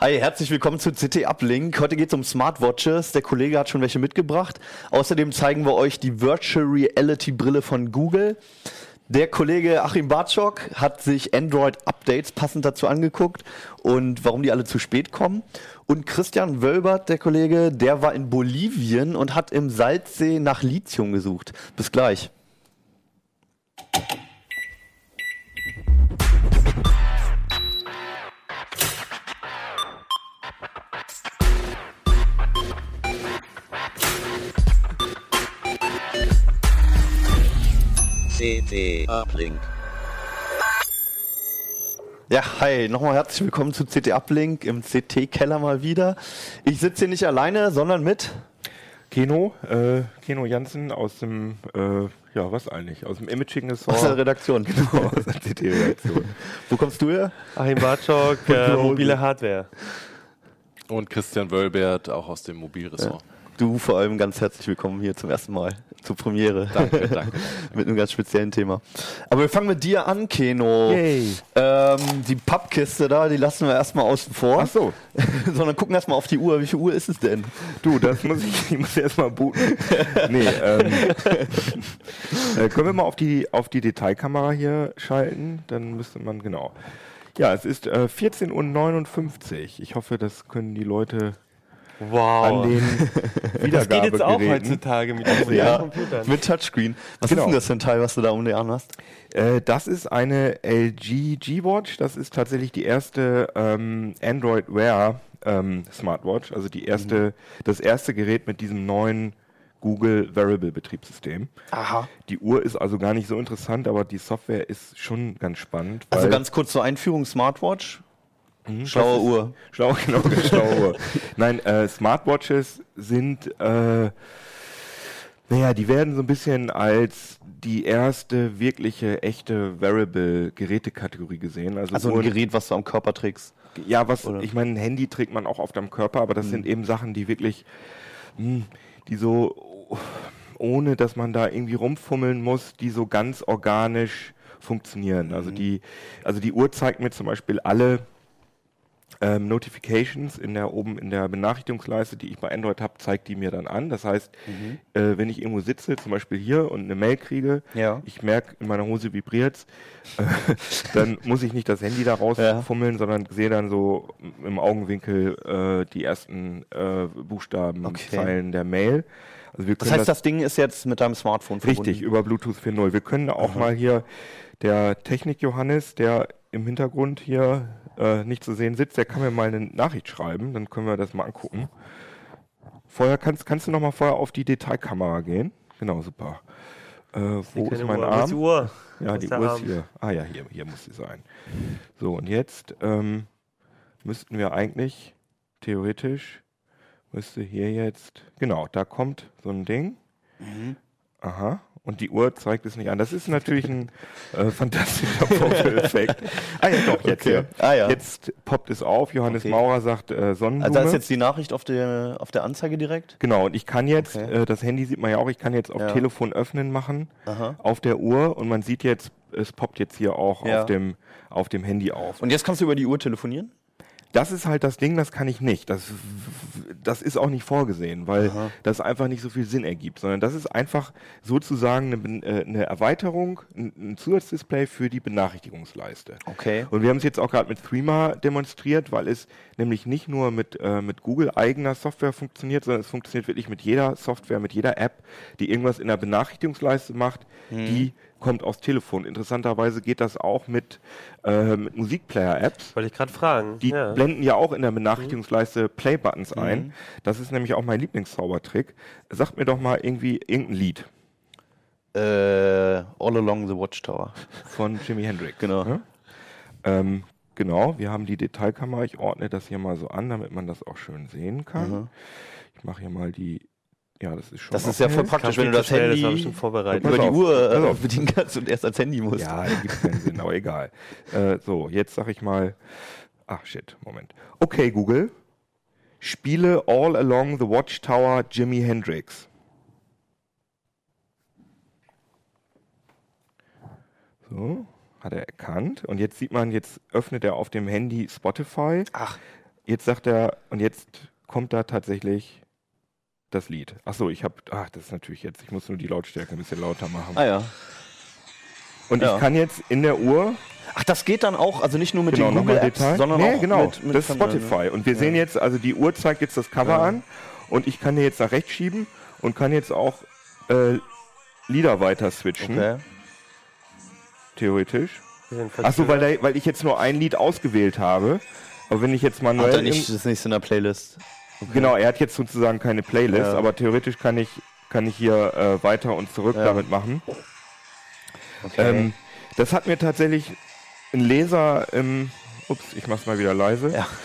Hi, herzlich willkommen zu CT Uplink. Heute geht es um Smartwatches. Der Kollege hat schon welche mitgebracht. Außerdem zeigen wir euch die Virtual Reality Brille von Google. Der Kollege Achim Bartschok hat sich Android-Updates passend dazu angeguckt und warum die alle zu spät kommen. Und Christian Wölbert, der Kollege, der war in Bolivien und hat im Salzsee nach Lithium gesucht. Bis gleich. CT Uplink. Ja, hi, nochmal herzlich willkommen zu CT Uplink im CT-Keller mal wieder. Ich sitze hier nicht alleine, sondern mit Keno, äh, Keno Jansen aus dem, äh, ja, was eigentlich? Aus dem Imaging Ressort. aus der Redaktion. Genau, aus der CT-Redaktion. Wo kommst du her? Achim Bartschok, äh, mobile Hardware. Und Christian Wölbert, auch aus dem Mobilressort. Du vor allem ganz herzlich willkommen hier zum ersten Mal zur Premiere. Danke, danke. mit einem ganz speziellen Thema. Aber wir fangen mit dir an, Keno. Yay. Ähm, die Pappkiste da, die lassen wir erstmal außen vor. Ach so. Sondern gucken erstmal auf die Uhr. Wie viel Uhr ist es denn? Du, das muss ich, ich muss erstmal booten. Nee, ähm, äh, können wir mal auf die, auf die Detailkamera hier schalten? Dann müsste man, genau. Ja, es ist äh, 14.59 Uhr. Ich hoffe, das können die Leute Wow. an den das geht jetzt auch Wiedergabegeräten. heutzutage mit den modernen Ja, Computern. mit Touchscreen. Was Genau. ist denn das für ein Teil, was du da um die Arme hast? Äh, das ist eine LG G-Watch. Das ist tatsächlich die erste ähm, Android Wear ähm, Smartwatch, also die erste, das erste Gerät mit diesem neuen Google Wearable Betriebssystem. Aha. Die Uhr ist also gar nicht so interessant, aber die Software ist schon ganz spannend. Also ganz kurz zur Einführung, Smartwatch. Mhm, Schlaue Uhr. Schlau, genau, schlaue Uhr. Nein, äh, Smartwatches sind, äh, naja, die werden so ein bisschen als die erste wirkliche, echte Wearable-Gerätekategorie gesehen. Also, Also ein Gerät, was du am Körper trägst. Ja, was, Oder? ich meine, ein Handy trägt man auch oft am Körper, aber das Mhm. sind eben Sachen, die wirklich, mh, die so, ohne dass man da irgendwie rumfummeln muss, die so ganz organisch funktionieren. Mhm. Also die, also die Uhr zeigt mir zum Beispiel alle ähm, Notifications in der oben in der Benachrichtigungsleiste, die ich bei Android habe, zeigt die mir dann an. Das heißt, Mhm. äh, wenn ich irgendwo sitze, zum Beispiel hier und eine Mail kriege, Ja. ich merke, in meiner Hose vibriert's, äh, dann muss ich nicht das Handy da Ja. rausfummeln, sondern sehe dann so im Augenwinkel äh, die ersten äh, Buchstaben, Okay. Zeilen der Mail. Also Das heißt, das Ding ist jetzt mit deinem Smartphone Richtig, verbunden. über Bluetooth 4.0. Wir können auch mal hier der Technik-Johannes, der im Hintergrund hier äh, nicht zu sehen sitzt, der kann mir mal eine Nachricht schreiben, dann können wir das mal angucken. Vorher kannst, kannst du noch mal vorher auf die Detailkamera gehen. Genau, super. Äh, wo ist mein Uhr. Wo Arm? ist die Uhr? Ja, die Uhr ist hier. Ah ja, hier, hier muss sie sein. So, und jetzt ähm, müssten wir eigentlich, theoretisch, müsste hier jetzt, genau, da kommt so ein Ding. Mhm. Aha. Und die Uhr zeigt es nicht an. Das ist natürlich ein äh, fantastischer Vorführeffekt. Ah ja, doch, jetzt Okay. hier. Ah, ja. Jetzt poppt es auf. Johannes Okay. Maurer sagt äh, Sonnenblume. Also da ist jetzt die Nachricht auf der, auf der Anzeige direkt? Genau, und ich kann jetzt, Okay. äh, das Handy sieht man ja auch, ich kann jetzt auf Ja. Telefon öffnen machen Aha. auf der Uhr und man sieht jetzt, es poppt jetzt hier auch Ja. auf, dem, auf dem Handy auf. Und jetzt kannst du über die Uhr telefonieren? Das ist halt das Ding, das kann ich nicht. Das, das ist auch nicht vorgesehen, weil Aha. das einfach nicht so viel Sinn ergibt, sondern das ist einfach sozusagen eine, äh, eine Erweiterung, ein, Zusatzdisplay für die Benachrichtigungsleiste. Okay. Und wir haben es jetzt auch gerade mit Threema demonstriert, weil es nämlich nicht nur mit, äh, mit Google eigener Software funktioniert, sondern es funktioniert wirklich mit jeder Software, mit jeder App, die irgendwas in der Benachrichtigungsleiste macht, die kommt aufs Telefon. Interessanterweise geht das auch mit, äh, mit Musikplayer-Apps. Wollte ich gerade fragen. Die ja. blenden ja auch in der Benachrichtigungsleiste Play-Buttons ein. Das ist nämlich auch mein Lieblingszaubertrick. Sagt mir doch mal irgendwie irgendein Lied. Äh, All Along the Watchtower. von Jimi Hendrix. Genau. Ne? Ähm, genau, wir haben die Detailkamera. Ich ordne das hier mal so an, damit man das auch schön sehen kann. Mhm. Ich mache hier mal die. Ja, das ist schon. Das ist ja voll praktisch, wenn du das das Handy ich schon vorbereitet. Über die auf, Uhr äh, auf. bedienen kannst und erst ans Handy musst. Ja, gibt keinen Sinn, aber egal. Äh, so, jetzt sag ich mal. Ach shit, Moment. Okay, Google. Spiele All Along the Watchtower Jimi Hendrix. So, hat er erkannt. Und jetzt sieht man, jetzt öffnet er auf dem Handy Spotify. Ach. Jetzt sagt er, und jetzt kommt da tatsächlich das Lied. Ach so, ich habe, ach, das ist natürlich jetzt, ich muss nur die Lautstärke ein bisschen lauter machen. Ah ja. Und ja. ich kann jetzt in der Uhr Ach, das geht dann auch, also nicht nur mit genau, den nochmal Google-Apps, Detail. sondern nee, auch genau, mit, mit das ist ne? Spotify. Und wir sehen jetzt, also die Uhr zeigt jetzt das Cover Ja. an und ich kann hier jetzt nach rechts schieben und kann jetzt auch äh, Lieder weiter switchen, Okay. theoretisch. Achso, weil, weil ich jetzt nur ein Lied ausgewählt habe. Aber wenn ich jetzt Hat manuell. er nicht das nächste in der Playlist. Genau, er hat jetzt sozusagen keine Playlist, Ja. aber theoretisch kann ich, kann ich hier äh, weiter und zurück Ja. damit machen. Okay. Ähm, das hat mir tatsächlich ein Leser im. Ups, ich mach's mal wieder leise. Ja.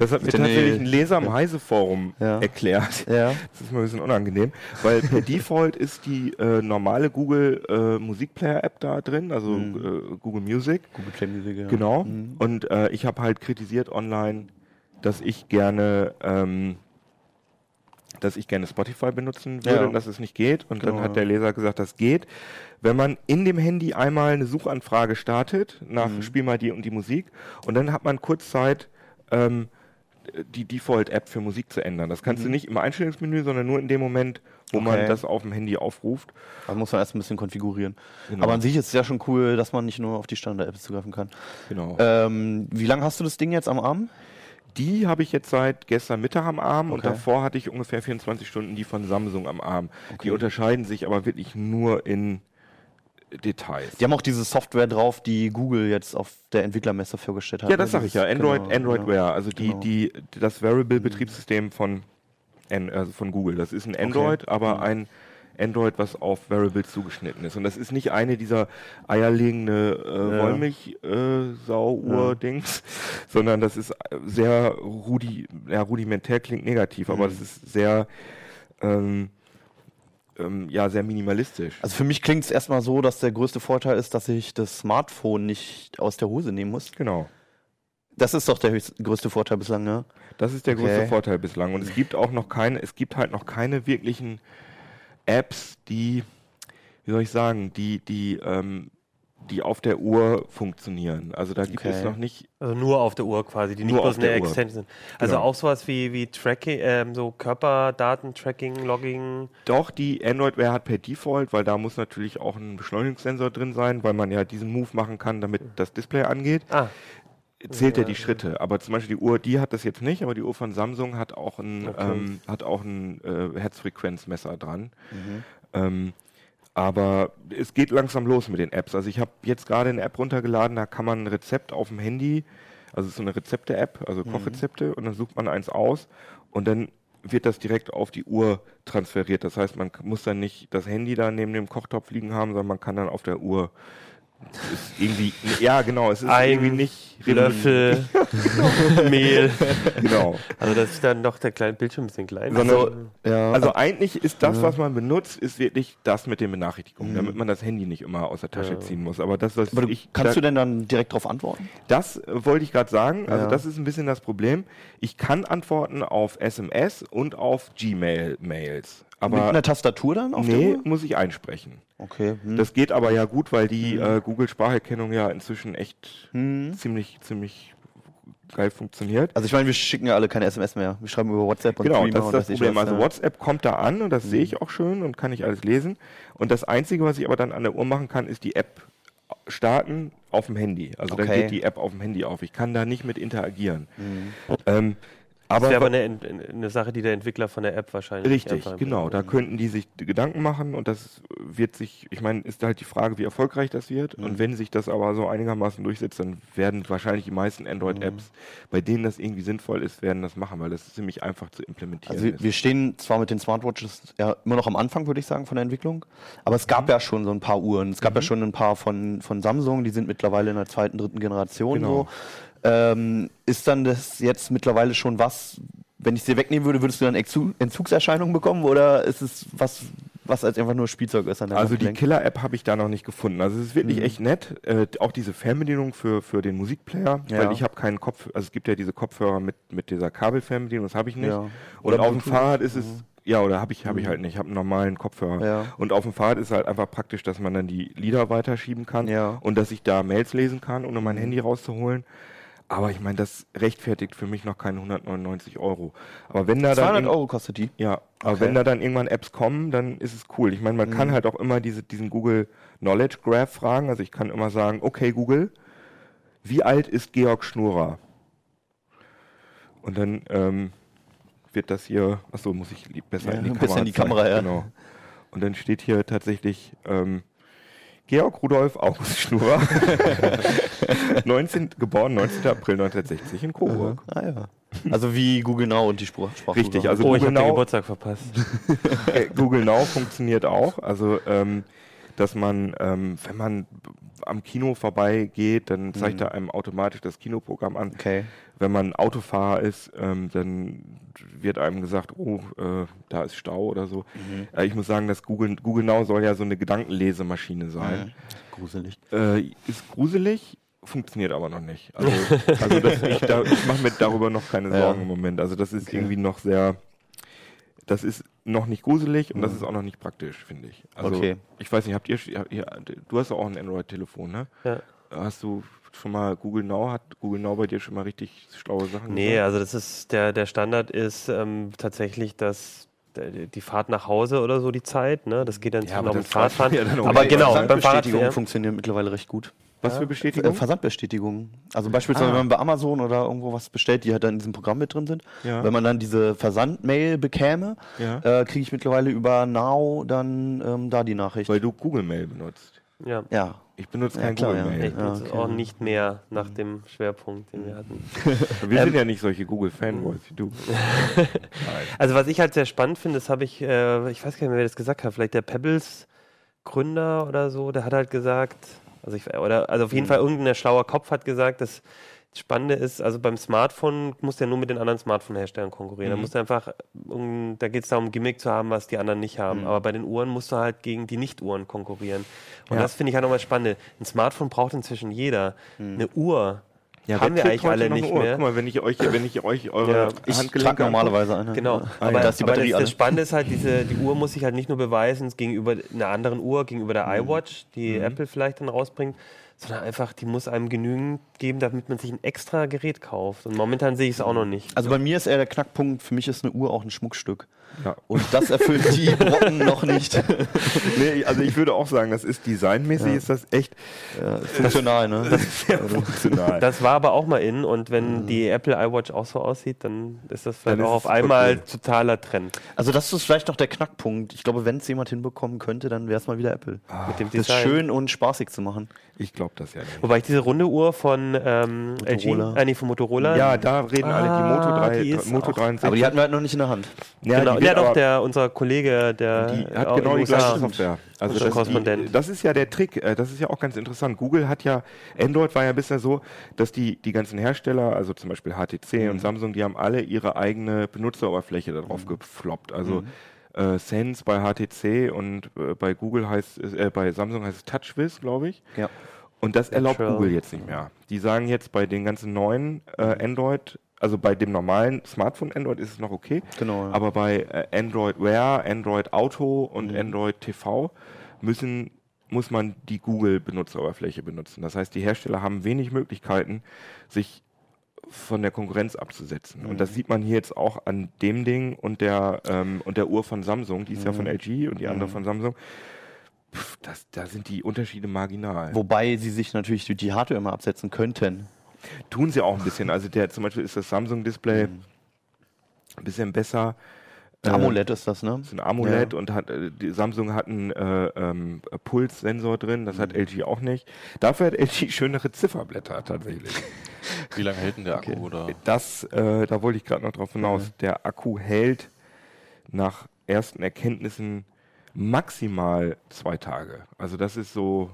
Das hat mir tatsächlich ein Leser im Heise-Forum Ja. erklärt. ja. Das ist mir ein bisschen unangenehm, weil per Default ist die äh, normale Google äh, Musikplayer-App da drin, also Mhm. äh, Google Music. Google Play Music, ja. Genau. Mhm. Und äh, ich habe halt kritisiert online, dass ich gerne, ähm, dass ich gerne Spotify benutzen würde Ja. und dass es nicht geht. Und Genau, dann hat der Leser gesagt, das geht. Wenn man in dem Handy einmal eine Suchanfrage startet nach Mhm. Spiel mal die und die Musik und dann hat man kurz Zeit, ähm, die Default-App für Musik zu ändern. Das kannst du nicht im Einstellungsmenü, sondern nur in dem Moment, wo man Mhm. Okay. das auf dem Handy aufruft. Da muss man erst ein bisschen konfigurieren. Genau. Aber an sich ist es ja schon cool, dass man nicht nur auf die Standard-Apps zugreifen kann. Genau. Ähm, wie lange hast du das Ding jetzt am Arm? Die habe ich jetzt seit gestern Mittag am Arm und Okay. davor hatte ich ungefähr 24 Stunden die von Samsung am Arm. Okay. Die unterscheiden sich aber wirklich nur in Details. Die haben auch diese Software drauf, die Google jetzt auf der Entwicklermesse vorgestellt hat. Ja, das ne? sage ich ja. Android, genau, Android genau. Wear, also die, Genau. die, das Variable-Betriebssystem von, An- also von Google. Das ist ein Android, aber Mhm. ein Android, was auf Variables zugeschnitten ist. Und das ist nicht eine dieser eierlegende äh, Ja. Wollmilch-Sau-Uhr-Dings, sondern das ist äh, sehr rudi ja, rudimentär, klingt negativ, aber Mhm. das ist sehr, ähm, ähm, ja, sehr minimalistisch. Also für mich klingt es erstmal so, dass der größte Vorteil ist, dass ich das Smartphone nicht aus der Hose nehmen muss. Genau. Das ist doch der höchst, größte Vorteil bislang, ne? Das ist der Okay. größte Vorteil bislang. Und es gibt auch noch keine, es gibt halt noch keine wirklichen Apps, die, wie soll ich sagen, die, die, ähm, die auf der Uhr funktionieren. Also da gibt Okay. es noch nicht. Also nur auf der Uhr quasi, die nicht bloß eine. Extension sind. Also Genau. auch sowas wie, wie Tracking, ähm, so Körperdaten-Tracking, Logging. Doch, die Android Wear hat per Default, weil da muss natürlich auch ein Beschleunigungssensor drin sein, weil man ja diesen Move machen kann, damit das Display angeht. Ah, Zählt ja, Ja, die Schritte. Aber zum Beispiel die Uhr, die hat das jetzt nicht, aber die Uhr von Samsung hat auch ein, Okay. ähm, hat auch ein äh, Herzfrequenzmesser dran. Ähm, aber es geht langsam los mit den Apps. Also ich habe jetzt gerade eine App runtergeladen, da kann man ein Rezept auf dem Handy, also es ist so eine Rezepte-App, also Kochrezepte, und dann sucht man eins aus und dann wird das direkt auf die Uhr transferiert. Das heißt, man muss dann nicht das Handy da neben dem Kochtopf liegen haben, sondern man kann dann auf der Uhr ist irgendwie, ja genau, es ist Ein irgendwie nicht Löffel Mehl. Genau. Also das ist dann doch der kleine Bildschirm ein bisschen klein. Sondern- Also, Ja. Also eigentlich ist das, was man benutzt, ist wirklich das mit den Benachrichtigungen, damit man das Handy nicht immer aus der Tasche Ja. ziehen muss. Aber das, was aber ich, kannst da, du denn dann direkt darauf antworten? das wollte ich gerade sagen. Also Ja. das ist ein bisschen das Problem. Ich kann antworten auf SMS und auf Gmail-Mails. Mit Aber einer Tastatur dann auf der nee, Uhr? muss ich einsprechen. Okay. Hm. Das geht aber ja gut, weil die äh, Google-Spracherkennung ja inzwischen echt Hm. ziemlich, ziemlich geil funktioniert. Also ich meine, wir schicken ja alle keine SMS mehr. Wir schreiben über WhatsApp und Genau, das ist das Problem. was, Also. WhatsApp kommt da an und das sehe ich auch schön und kann ich alles lesen. Und das Einzige, was ich aber dann an der Uhr machen kann, ist die App starten auf dem Handy. Also dann Okay. geht die App auf dem Handy auf. Ich kann da nicht mit interagieren. Mhm. Ähm, das aber wäre aber eine, eine Sache, die der Entwickler von der App wahrscheinlich richtig, genau. Da könnten die sich Gedanken machen und das wird sich, ich meine, ist halt die Frage, wie erfolgreich das wird. Mhm. Und wenn sich das aber so einigermaßen durchsetzt, dann werden wahrscheinlich die meisten Android-Apps, Mhm. bei denen das irgendwie sinnvoll ist, werden das machen, weil das ziemlich einfach zu implementieren Also wir, ist. wir stehen zwar mit den Smartwatches ja immer noch am Anfang, würde ich sagen, von der Entwicklung, aber es gab ja schon so ein paar Uhren. Es gab ja schon ein paar von, von Samsung, die sind mittlerweile in der zweiten, dritten Generation Genau. so. Ähm, ist dann das jetzt mittlerweile schon was, wenn ich sie wegnehmen würde, würdest du dann Entzu- Entzugserscheinungen bekommen oder ist es was, was als einfach nur Spielzeug ist an der Also die? Killer-App habe ich da noch nicht gefunden. Also es ist wirklich Mhm. echt nett. Äh, auch diese Fernbedienung für, für den Musikplayer, Ja. weil ich habe keinen Kopf, also es gibt ja diese Kopfhörer mit, mit dieser Kabelfernbedienung, das habe ich nicht. Ja. Oder auf dem. Fahrrad ist es, ja, oder habe ich, habe ich Mhm. halt nicht, ich habe einen normalen Kopfhörer. Ja. Und auf dem Fahrrad ist halt einfach praktisch, dass man dann die Lieder weiterschieben kann Ja. und dass ich da Mails lesen kann, ohne mein Mhm. Handy rauszuholen. Aber ich meine, das rechtfertigt für mich noch keine 199 Euro. Aber wenn da dann 200 irgend- Euro kostet die. ja, aber Okay. wenn da dann irgendwann Apps kommen, dann ist es cool. Ich meine, man kann Mhm. halt auch immer diese, diesen Google Knowledge Graph fragen. Also ich kann immer sagen, okay Google, wie alt ist Georg Schnurer? Und dann ähm, wird das hier, achso, muss ich besser Ja, in die Kamera bisschen in die. Kamera, ja. Genau. Und dann steht hier tatsächlich ähm, Georg Rudolf August Schnurer, 19, geboren 19. April 1960 in Coburg. Ah ja. Also wie Google Now und die Spruch Sprachsuche. Richtig, also Oh, ich Google habe den Now Geburtstag verpasst. Äh, Google Now funktioniert auch. Also, ähm, dass man, ähm, wenn man am Kino vorbeigeht, dann zeigt Mhm. er einem automatisch das Kinoprogramm an. Okay. Wenn man Autofahrer ist, ähm, dann wird einem gesagt, oh, äh, da ist Stau oder so. Mhm. Äh, ich muss sagen, dass Google, Google Now soll ja so eine Gedankenlesemaschine sein. Gruselig. Äh, ist gruselig, funktioniert aber noch nicht. Also, also das, ich, da, ich mache mir darüber noch keine Ja. Sorgen im Moment. Also das ist Okay. irgendwie noch sehr, das ist noch nicht gruselig und das Mhm. ist auch noch nicht praktisch, finde ich. Also Okay. ich weiß nicht, habt ihr, ihr du hast auch ein Android-Telefon, ne? Ja. Hast du schon mal Google Now, hat Google Now bei dir schon mal richtig schlaue Sachen Nee, gesagt? also das ist der, der Standard ist ähm, tatsächlich das der- die Fahrt nach Hause oder so die Zeit, ne? Das geht dann Ja, ja, aber noch mit Fahrradfahren. ja aber genau, beim Versandbestätigung Fahrrad funktioniert mittlerweile recht gut. Was für Äh, Bestätigung? Versandbestätigung. Also beispielsweise, Ah. wenn man bei Amazon oder irgendwo was bestellt, die halt dann in diesem Programm mit drin sind. Ja. Wenn man dann diese Versandmail bekäme, Ja. äh, kriege ich mittlerweile über Now dann ähm, da die Nachricht. Weil du Google Mail benutzt. ja. ja. Ich benutze Ja, kein klar, Google ja. Mail. Ich benutze okay. es auch nicht mehr nach dem Schwerpunkt, den wir hatten. Wir Ähm, sind ja nicht solche Google-Fanboys wie du. Also was ich halt sehr spannend finde, das habe ich, äh, ich weiß gar nicht mehr, wer das gesagt hat, vielleicht der Pebbles Gründer oder so, der hat halt gesagt, also ich, oder also auf jeden Mhm. Fall irgendein schlauer Kopf hat gesagt, das Spannende ist, also beim Smartphone musst du ja nur mit den anderen Smartphone-Herstellern konkurrieren. Da Mhm. musst du einfach, da geht es darum, Gimmick zu haben, was die anderen nicht haben. Mhm. Aber bei den Uhren musst du halt gegen die Nicht-Uhren konkurrieren. Und Ja. das finde ich halt nochmal spannend. Ein Smartphone braucht inzwischen jeder. Mhm. Eine Uhr Ja, haben wir eigentlich alle nicht mehr. Guck mal, wenn ich euch, wenn ich euch eure Ja. Handgelenke normalerweise eine. Genau, Ah, aber, da ist die aber das, das Spannende ist halt, diese, die Uhr muss sich halt nicht nur beweisen gegenüber einer anderen Uhr, gegenüber der iWatch, die Apple vielleicht dann rausbringt, sondern einfach, die muss einem genügend geben, damit man sich ein extra Gerät kauft. Und momentan sehe ich es auch noch nicht. Also bei mir ist eher der Knackpunkt, für mich ist eine Uhr auch ein Schmuckstück. Ja. Und das erfüllt die Brocken noch nicht. Nee, also ich würde auch sagen, das ist designmäßig Ja. ist das echt Ja, ist funktional, ne? sehr funktional. Das war aber auch mal in und wenn die Apple iWatch auch so aussieht, dann ist das vielleicht Dann ist auch auf einmal okay. totaler Trend Also das ist vielleicht noch der Knackpunkt. Ich glaube, wenn es jemand hinbekommen könnte, dann wäre es mal wieder Apple. mit dem Das Design. schön und spaßig zu machen. Ich glaube das ja nicht. Wobei ich diese runde Uhr von ähm, LG, Motorola. äh, nee, von Motorola, Ja, da reden alle die Moto Ah, 3, die ist Moto auch- 63. Aber die hatten wir halt noch nicht in der Hand. ja, genau, die ja doch, der, unser Kollege, der Die hat äh, genau die gleiche Software. Also das, Korrespondent. die, das ist ja der Trick. äh, Das ist ja auch ganz interessant. Google hat ja, Android war ja bisher so, dass die, die ganzen Hersteller, also zum Beispiel HTC und Samsung, die haben alle ihre eigene Benutzeroberfläche darauf gefloppt. Also äh, Sense bei HTC und äh, bei Google heißt es, äh, bei Samsung heißt es TouchWiz, glaube ich. Ja. Und das erlaubt. Google jetzt nicht mehr. Die sagen jetzt bei den ganzen neuen äh, Android, also bei dem normalen Smartphone Android ist es noch okay, Genau. aber bei äh, Android Wear, Android Auto und Mhm. Android TV müssen muss man die Google Benutzeroberfläche benutzen. Das heißt, die Hersteller haben wenig Möglichkeiten, sich von der Konkurrenz abzusetzen. Mhm. Und das sieht man hier jetzt auch an dem Ding und der und und der Uhr von Samsung, die ist ja von Mhm. LG und die andere Mhm. von Samsung. Pff, das, da sind die Unterschiede marginal. Wobei sie sich natürlich durch die Hardware immer absetzen könnten. Tun sie auch ein bisschen. Also der zum Beispiel ist das Samsung-Display Mhm. ein bisschen besser. Äh, AMOLED ist das, ne? ist ein AMOLED und hat äh, die Samsung hat einen äh, ähm, Pulssensor drin, das hat LG auch nicht. Dafür hat LG schönere Zifferblätter tatsächlich. Wie lange hält denn der Akku? Oder? Das, äh, da wollte ich gerade noch drauf hinaus. Der Akku hält nach ersten Erkenntnissen maximal zwei Tage. Also das ist so,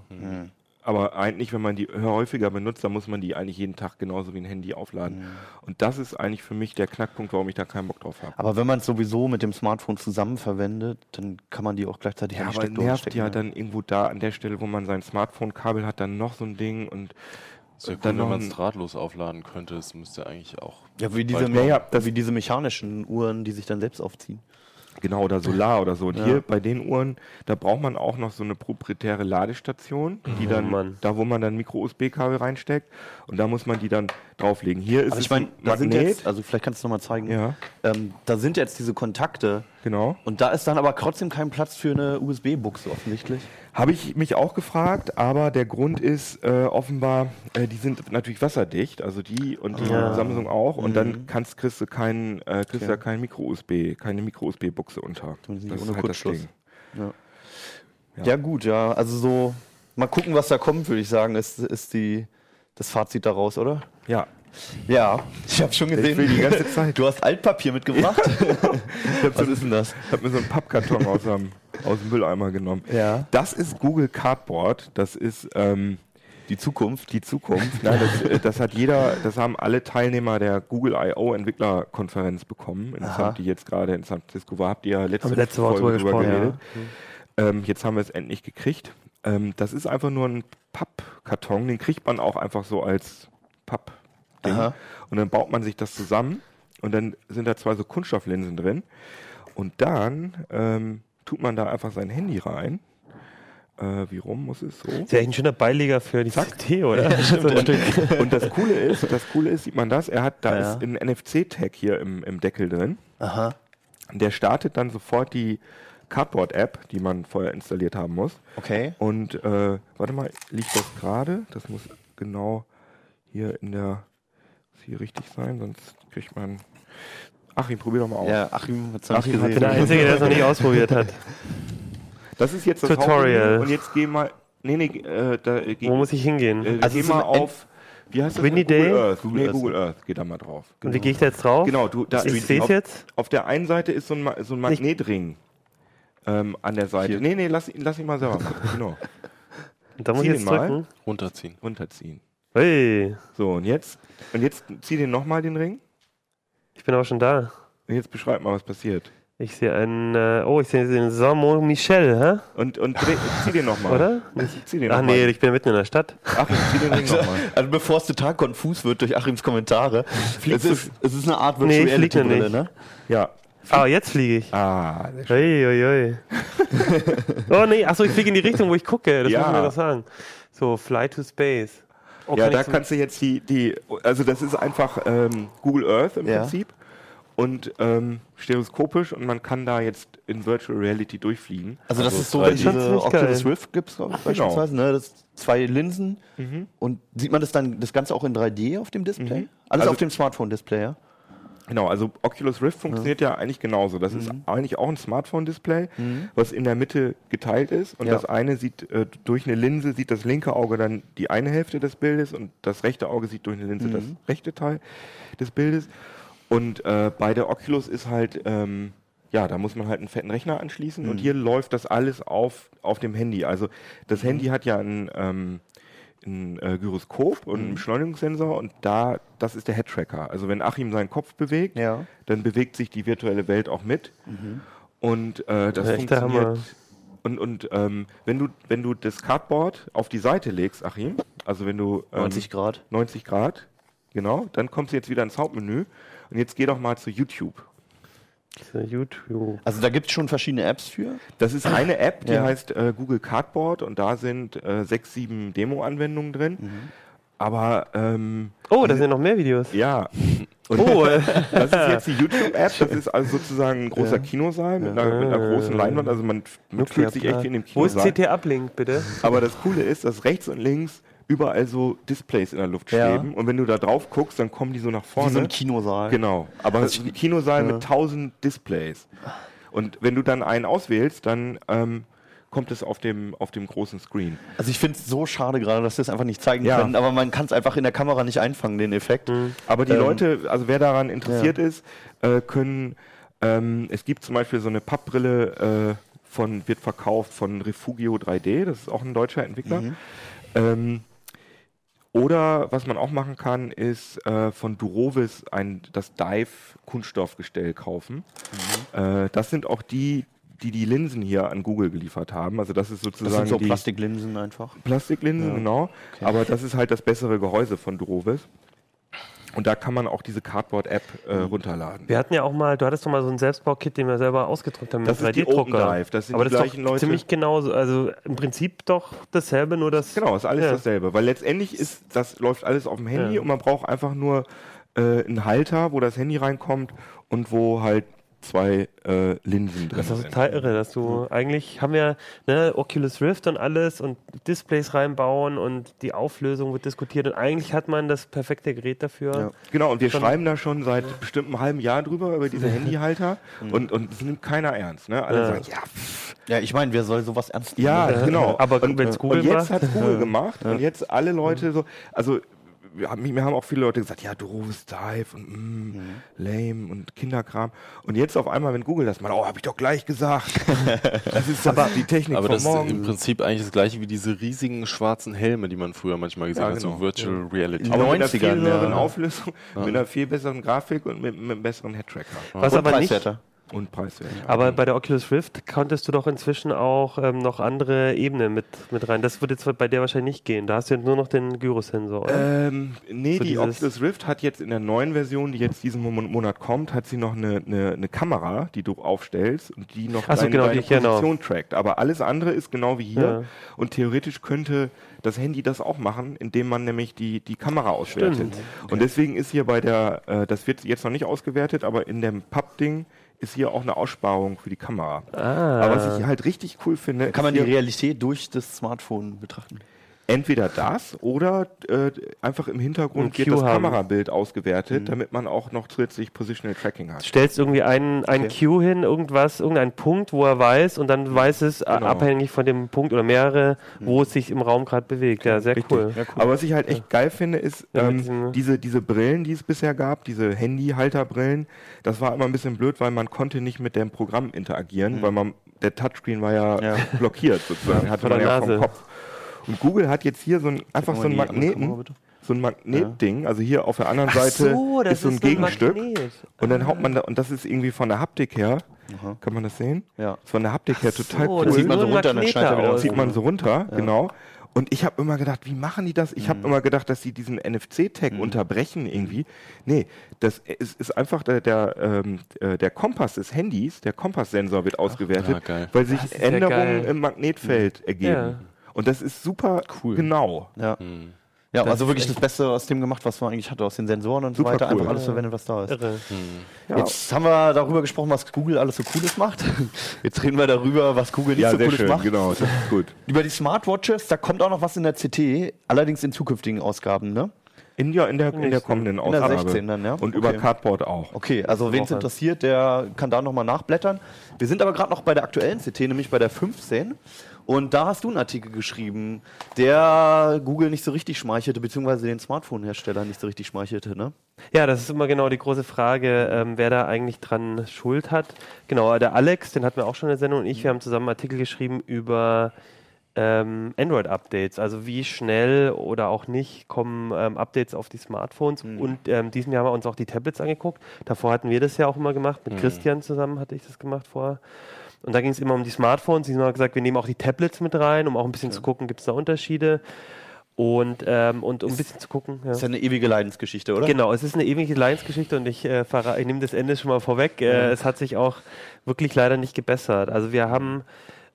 aber eigentlich, wenn man die häufiger benutzt, dann muss man die eigentlich jeden Tag genauso wie ein Handy aufladen. Und das ist eigentlich für mich der Knackpunkt, warum ich da keinen Bock drauf habe. Aber wenn man es sowieso mit dem Smartphone zusammen verwendet, dann kann man die auch gleichzeitig Ja, an die aber Steckdose nervt stecken, ja dann irgendwo da an der Stelle, wo man sein Smartphone-Kabel hat, dann noch so ein Ding und ja dann cool, wenn man es drahtlos aufladen könnte. Das müsste eigentlich auch. Ja, wie diese, Ja, ja, wie diese mechanischen Uhren, die sich dann selbst aufziehen. Genau, oder Solar oder so. Und Ja. hier bei den Uhren, da braucht man auch noch so eine proprietäre Ladestation, die Oh dann, Mann. da wo man dann Micro-USB-Kabel reinsteckt und da muss man die dann drauflegen. Hier ist Aber es ich meine, ein da sind jetzt, also vielleicht kannst du noch mal zeigen, ja, ähm, da sind jetzt diese Kontakte genau. und da ist dann aber trotzdem kein Platz für eine USB-Buchse offensichtlich. Habe ich mich auch gefragt, aber der Grund ist äh, offenbar, äh, die sind natürlich wasserdicht, also die und die Ja. Samsung auch. Und Mhm. dann kannst, kriegst du kein, äh, kriegst da kein Micro-USB, keine Micro-USB-Buchse unter. Nicht Das ist halt das. Ding. Ja. Ja. Ja. gut, ja, also so mal gucken, was da kommt, würde ich sagen, ist, ist die das Fazit daraus, oder? Ja, Ja, ich habe schon gesehen. die ganze Zeit. Du hast Altpapier mitgebracht. was ist denn das? Ich habe mir so einen Pappkarton aus dem, aus dem Mülleimer genommen. Ja. Das ist Google Cardboard. Das ist ähm, Die Zukunft. die Zukunft. Nein, das, äh, das hat jeder, das haben alle Teilnehmer der Google I.O. Entwicklerkonferenz bekommen. In Aha. die jetzt gerade in San Francisco war. Habt ihr ja letzte, letzte Woche drüber gesprochen, geredet. Ähm, jetzt haben wir es endlich gekriegt. Ähm, das ist einfach nur ein Pappkarton. Den kriegt man auch einfach so als Papp. Aha. Und dann baut man sich das zusammen und dann sind da zwei so Kunststofflinsen drin. Und dann ähm, tut man da einfach sein Handy rein. Äh, wie rum muss es so? Ist ja ein schöner Beileger für die CT, oder? Und das Coole ist, das Coole ist, sieht man das, er hat, da Ja. ist ein NFC-Tag hier im, im Deckel drin. Aha. Der startet dann sofort die Cardboard-App, die man vorher installiert haben muss. Okay. Und äh, warte mal, liegt das gerade? Das muss genau hier in der, muss hier richtig sein, sonst kriegt man. Achim, probier doch mal aus. Ja, Achim hat es noch nicht Achim hat Ich bin der. Einzige, der es noch nicht ausprobiert hat. Das ist jetzt das Tutorial. Hauptmenü. Und jetzt geh mal. Nee, nee, äh, da, äh, geh, Wo muss ich hingehen? äh, Also geh mal auf. Wie heißt das? Windy Google Day? Earth. Google nee, Earth. Google Earth. Geh da mal drauf. Und wie gehe ich da jetzt drauf? Genau, du, da Ich sehe es jetzt. auf der einen Seite ist so ein, so ein Magnetring ähm, an der Seite. Hier. Nee, nee, lass, ihn- lass ihn mal selber machen. Genau. Und da muss Zieh ich jetzt den mal. drücken. Runterziehen. Runterziehen. Hey, So, und jetzt, und jetzt zieh den nochmal den Ring. Ich bin aber schon da. Jetzt beschreib mal, was passiert. Ich sehe einen, äh, oh, ich sehe den Saint Michel, hä? Und, und dreh, zieh den nochmal. Oder? Zieh den Ach nochmal. nee, ich bin mitten in der Stadt. Ach, zieh den Ring nochmal. Also bevor es total konfus wird durch Achims Kommentare, es Fliegst ist, es ist eine Art Nee, Virtual ich flieg Reality noch Brille, nicht. ne? Ja. Ah, jetzt fliege ich. Ah, sehr. Ui, ui, ui. oh nee, achso, ich fliege in die Richtung, wo ich gucke. Das Ja. muss man mir doch sagen. So, Fly to Space. Oh, ja, kann da ich so- kannst du jetzt die, die also das ist einfach ähm, Google Earth im Ja. Prinzip und ähm, stereoskopisch und man kann da jetzt in Virtual Reality durchfliegen. Also das Also ist so, 3D. wie diese Oculus. Rift gibt es genau. beispielsweise, ne? Das zwei Linsen und sieht man das dann das Ganze auch in 3D auf dem Display? Mhm. Alles Also- auf dem Smartphone-Display, ja? Genau, also Oculus Rift funktioniert ja, eigentlich genauso. Das ist eigentlich auch ein Smartphone-Display, was in der Mitte geteilt ist. Und Ja. das eine sieht äh, durch eine Linse, sieht das linke Auge dann die eine Hälfte des Bildes und das rechte Auge sieht durch eine Linse das rechte Teil des Bildes. Und äh, bei der Oculus ist halt, ähm, ja, da muss man halt einen fetten Rechner anschließen und hier läuft das alles auf, auf dem Handy. Also das Handy hat ja ein, ähm, ein äh, Gyroskop und einen Beschleunigungssensor und da, das ist der Head-Tracker. Also wenn Achim seinen Kopf bewegt, Ja. dann bewegt sich die virtuelle Welt auch mit. Und äh, das funktioniert. Hammer. Und, und ähm, wenn du wenn du das Cardboard auf die Seite legst, Achim, also wenn du ähm, 90 Grad. 90 Grad, genau, dann kommst du jetzt wieder ins Hauptmenü und jetzt geh doch mal zu YouTube. YouTube. Also da gibt es schon verschiedene Apps für. Das ist eine App, die Ja. heißt äh, Google Cardboard und da sind äh, sechs, sieben Demo-Anwendungen drin. Aber ähm, Oh, da sind noch mehr Videos. ja, und Oh, das ist jetzt die YouTube-App. Das ist also sozusagen ein großer Kinosaal mit, einer, mit einer großen Leinwand. Also man, man fühlt sich echt wie in dem Wo ist Kinosaal. CT Uplink, bitte? Aber das Coole ist, dass rechts und links überall so Displays in der Luft Ja. schweben. Und wenn du da drauf guckst, dann kommen die so nach Wie vorne. so ein Kinosaal. Genau, aber Also ein Kinosaal ja. mit tausend Displays. Und wenn du dann einen auswählst, dann ähm, kommt es auf dem, auf dem großen Screen. Also ich finde es so schade gerade, dass wir es einfach nicht zeigen Ja. können, aber man kann es einfach in der Kamera nicht einfangen, den Effekt. Aber die Ähm, Leute, also wer daran interessiert ist, äh, können, ähm, es gibt zum Beispiel so eine Pappbrille, äh, von, wird verkauft von Refugio 3D, das ist auch ein deutscher Entwickler. Mhm. Ähm, oder was man auch machen kann, ist äh, von Durovis ein, das Dive Kunststoffgestell kaufen. Mhm. Äh, das sind auch die, die die Linsen hier an Google geliefert haben. Also das ist Das sozusagen sind so die Plastiklinsen einfach. Plastiklinsen, Ja. genau. Aber das ist halt das bessere Gehäuse von Durovis. Und da kann man auch diese Cardboard-App äh, runterladen. Wir hatten ja auch mal, du hattest doch mal so ein Selbstbaukit, den wir selber ausgedruckt haben mit Das ist die 3D-Drucker. OpenDive, das sind Aber die das ist gleichen doch Leute. ziemlich genauso, also im Prinzip doch dasselbe, nur das. Genau, ist alles Ja. dasselbe. Weil letztendlich ist, das läuft alles auf dem Handy Ja. und man braucht einfach nur äh, einen Halter, wo das Handy reinkommt und wo halt zwei äh, Linsen drin Das ist total irre, dass du eigentlich haben wir ne, Oculus Rift und alles und Displays reinbauen und die Auflösung wird diskutiert und eigentlich hat man das perfekte Gerät dafür. Ja. Genau, und wir Schon- schreiben da schon seit bestimmt einem halben Jahr drüber, über diese Handyhalter und, und es nimmt keiner ernst. Ne? Alle Ja. sagen, ja, pff, Ja, ich meine, wer soll sowas ernst nehmen? ja, Ja. genau. Aber und, wenn's Google und jetzt macht- hat es Google gemacht und jetzt alle Leute so, also wir haben, mir haben auch viele Leute gesagt, ja, doofes Dive und mm, lame und Kinderkram. Und jetzt auf einmal, wenn Google das macht, oh, hab ich doch gleich gesagt. das ist das, die Technik Aber von das ist morgen. im Prinzip eigentlich das gleiche wie diese riesigen schwarzen Helme, die man früher manchmal gesehen Ja, hat, genau. so Virtual Reality. In aber mit einer 90ern, viel höheren ja. Auflösung, mit einer viel besseren Grafik und mit, mit einem besseren Headtracker. Was Und aber nicht, preiswerter. Und preiswert. aber bei der Oculus Rift konntest du doch inzwischen auch ähm, noch andere Ebenen mit, mit rein. Das wird jetzt bei der wahrscheinlich nicht gehen. Da hast du ja nur noch den Gyrosensor, oder? Ähm, nee, So die Oculus Rift hat jetzt in der neuen Version, die jetzt diesen Mo- Monat kommt, hat sie noch eine, eine, eine Kamera, die du aufstellst und die noch Ach so, deine, genau, deine die- genau. Position trackt. Aber alles andere ist genau wie hier. Ja. Und theoretisch könnte das Handy das auch machen, indem man nämlich die, die Kamera auswertet. Stimmt. Und deswegen ist hier bei der, äh, das wird jetzt noch nicht ausgewertet, aber in dem Pub-Ding ist hier auch eine Aussparung für die Kamera. Ah. Aber was ich halt richtig cool finde, Kann man die hier Realität durch das Smartphone betrachten? Entweder das oder äh, einfach im Hintergrund wird das haben. Kamerabild Mhm. ausgewertet, damit man auch noch zusätzlich Positional Tracking hat. stellst irgendwie einen, einen Cue hin, irgendwas, irgendeinen Punkt, wo er weiß und dann weiß es äh, Genau. abhängig von dem Punkt oder mehrere, wo es sich im Raum gerade bewegt. Ja, sehr Richtig. cool. Aber was ich halt echt geil finde, ist Ja, ähm, diese, diese Brillen, die es bisher gab, diese Handyhalterbrillen, das war immer ein bisschen blöd, weil man konnte nicht mit dem Programm interagieren, weil man der Touchscreen war ja, Mhm. Ja. blockiert sozusagen, hatte man ja vom Kopf. Und Google hat jetzt hier so ein, einfach so ein andere Magneten, Kamera, so ein Magnetding, also hier auf der anderen Ach Seite so, das ist so ein ist ein Gegenstück. Magnet. Und dann haut man da, und das ist irgendwie von der Haptik her, kann man das sehen? Ja. Von der Haptik her total So, cool. das sieht man so ein runter, dann schneidet er wieder aus. Zieht man so runter, genau. Und ich habe immer gedacht, wie machen die das? Ich Mhm. habe immer gedacht, dass sie diesen NFC-Tag unterbrechen irgendwie. Nee, das ist, ist einfach der, der, ähm, äh, der Kompass des Handys, der Kompasssensor wird ausgewertet, ja, geil. weil sich ist ja Änderungen im Magnetfeld ergeben. Und das ist super Cool. genau. Ja. Hm. Ja, also wirklich das Beste aus dem gemacht, was man eigentlich hatte, aus den Sensoren und so Super weiter. cool. Einfach alles verwendet, was da ist. Irre. Ja. Jetzt haben wir darüber gesprochen, was Google alles so Cooles macht. Jetzt reden wir darüber, was Google nicht Ja, so sehr Cooles schön, macht. genau, das ist gut. Über die Smartwatches, da kommt auch noch was in der CT, allerdings in zukünftigen Ausgaben, ne? In, ja, in, der, in der kommenden In der Ausgabe. 16 dann, ja? Und Okay. über Cardboard auch. Okay, also wen es interessiert, der kann da nochmal nachblättern. Wir sind aber gerade noch bei der aktuellen CT, nämlich bei der 15. Und da hast du einen Artikel geschrieben, der Google nicht so richtig schmeichelte, beziehungsweise den Smartphone-Herstellern nicht so richtig schmeichelte, ne? Ja, das ist immer genau die große Frage, ähm, wer da eigentlich dran Schuld hat. Genau, der Alex, den hatten wir auch schon in der Sendung und ich, wir haben zusammen einen Artikel geschrieben über ähm, Android-Updates, also wie schnell oder auch nicht kommen ähm, Updates auf die Smartphones. Und ähm, diesem Jahr haben wir uns auch die Tablets angeguckt. Davor hatten wir das ja auch immer gemacht, mit Christian zusammen hatte ich das gemacht vorher. Und da ging es immer um die Smartphones. Die haben gesagt, wir nehmen auch die Tablets mit rein, um auch ein bisschen zu gucken, gibt es da Unterschiede. Und, ähm, und um ein bisschen zu gucken. Ja. Das ist ja eine ewige Leidensgeschichte, oder? Genau, es ist eine ewige Lions-Geschichte und ich, äh, ich nehme das Ende schon mal vorweg. Äh, Es hat sich auch wirklich leider nicht gebessert. Also wir haben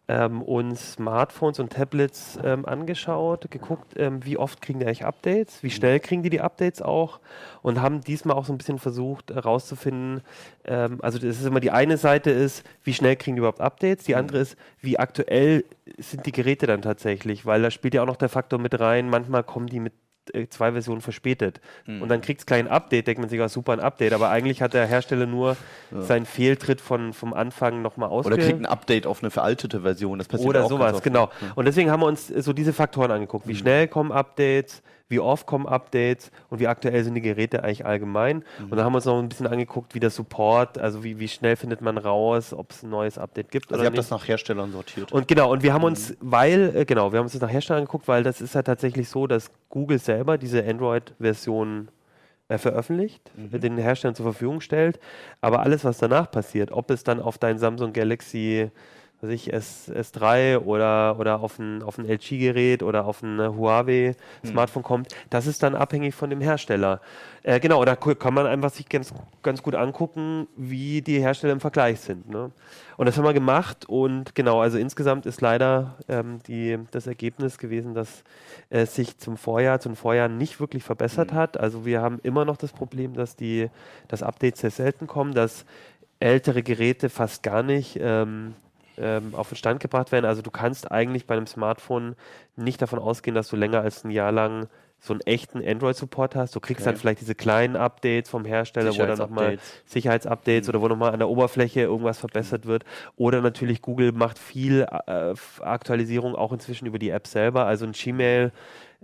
ähm, uns Smartphones und Tablets ähm, angeschaut, geguckt, ähm, wie oft kriegen die eigentlich Updates, wie schnell kriegen die die Updates auch und haben diesmal auch so ein bisschen versucht herauszufinden, ähm, also das ist immer die eine Seite ist, wie schnell kriegen die überhaupt Updates, die andere ist, wie aktuell sind die Geräte dann tatsächlich, weil da spielt ja auch noch der Faktor mit rein, manchmal kommen die mit äh, zwei Versionen verspätet. Mhm. Und dann kriegt es klein Update, denkt man sich, oh, super ein Update, aber eigentlich hat der Hersteller nur seinen Fehltritt von, vom Anfang nochmal Oder ausge... kriegt ein Update auf eine veraltete Version. Das passiert Oder auch sowas, genau. Und deswegen haben wir uns so diese Faktoren angeguckt. Wie Mhm. schnell kommen Updates, wie oft kommen Updates und wie aktuell sind die Geräte eigentlich allgemein. Mhm. Und dann haben wir uns noch ein bisschen angeguckt, wie der Support, also wie, wie schnell findet man raus, ob es ein neues Update gibt Also oder ihr habt nicht. das nach Herstellern sortiert. Und genau, und wir haben uns, Mhm. weil, äh, genau, wir haben uns das nach Herstellern angeguckt, weil das ist ja tatsächlich so, dass Google selber diese Android-Version äh, veröffentlicht, Mhm. den Herstellern zur Verfügung stellt. Aber alles, was danach passiert, ob es dann auf dein Samsung Galaxy was ich, S, S3 oder, oder auf ein, auf ein LG-Gerät oder auf ein Huawei-Smartphone kommt, das ist dann abhängig von dem Hersteller. Äh, genau, da kann man einfach sich ganz, ganz gut angucken, wie die Hersteller im Vergleich sind. Ne? Und das haben wir gemacht und genau, also insgesamt ist leider ähm, die, das Ergebnis gewesen, dass es sich zum Vorjahr, zum Vorjahr nicht wirklich verbessert hat. Also wir haben immer noch das Problem, dass die, dass Updates sehr selten kommen, dass ältere Geräte fast gar nicht ähm, ähm, auf den Stand gebracht werden. Also du kannst eigentlich bei einem Smartphone nicht davon ausgehen, dass du länger als ein Jahr lang so einen echten Android-Support hast. Du kriegst Okay. dann vielleicht diese kleinen Updates vom Hersteller, wo dann nochmal Sicherheitsupdates. Sicherheitsupdates oder wo nochmal an der Oberfläche irgendwas verbessert wird. Oder natürlich Google macht viel äh, Aktualisierung auch inzwischen über die App selber. Also ein Gmail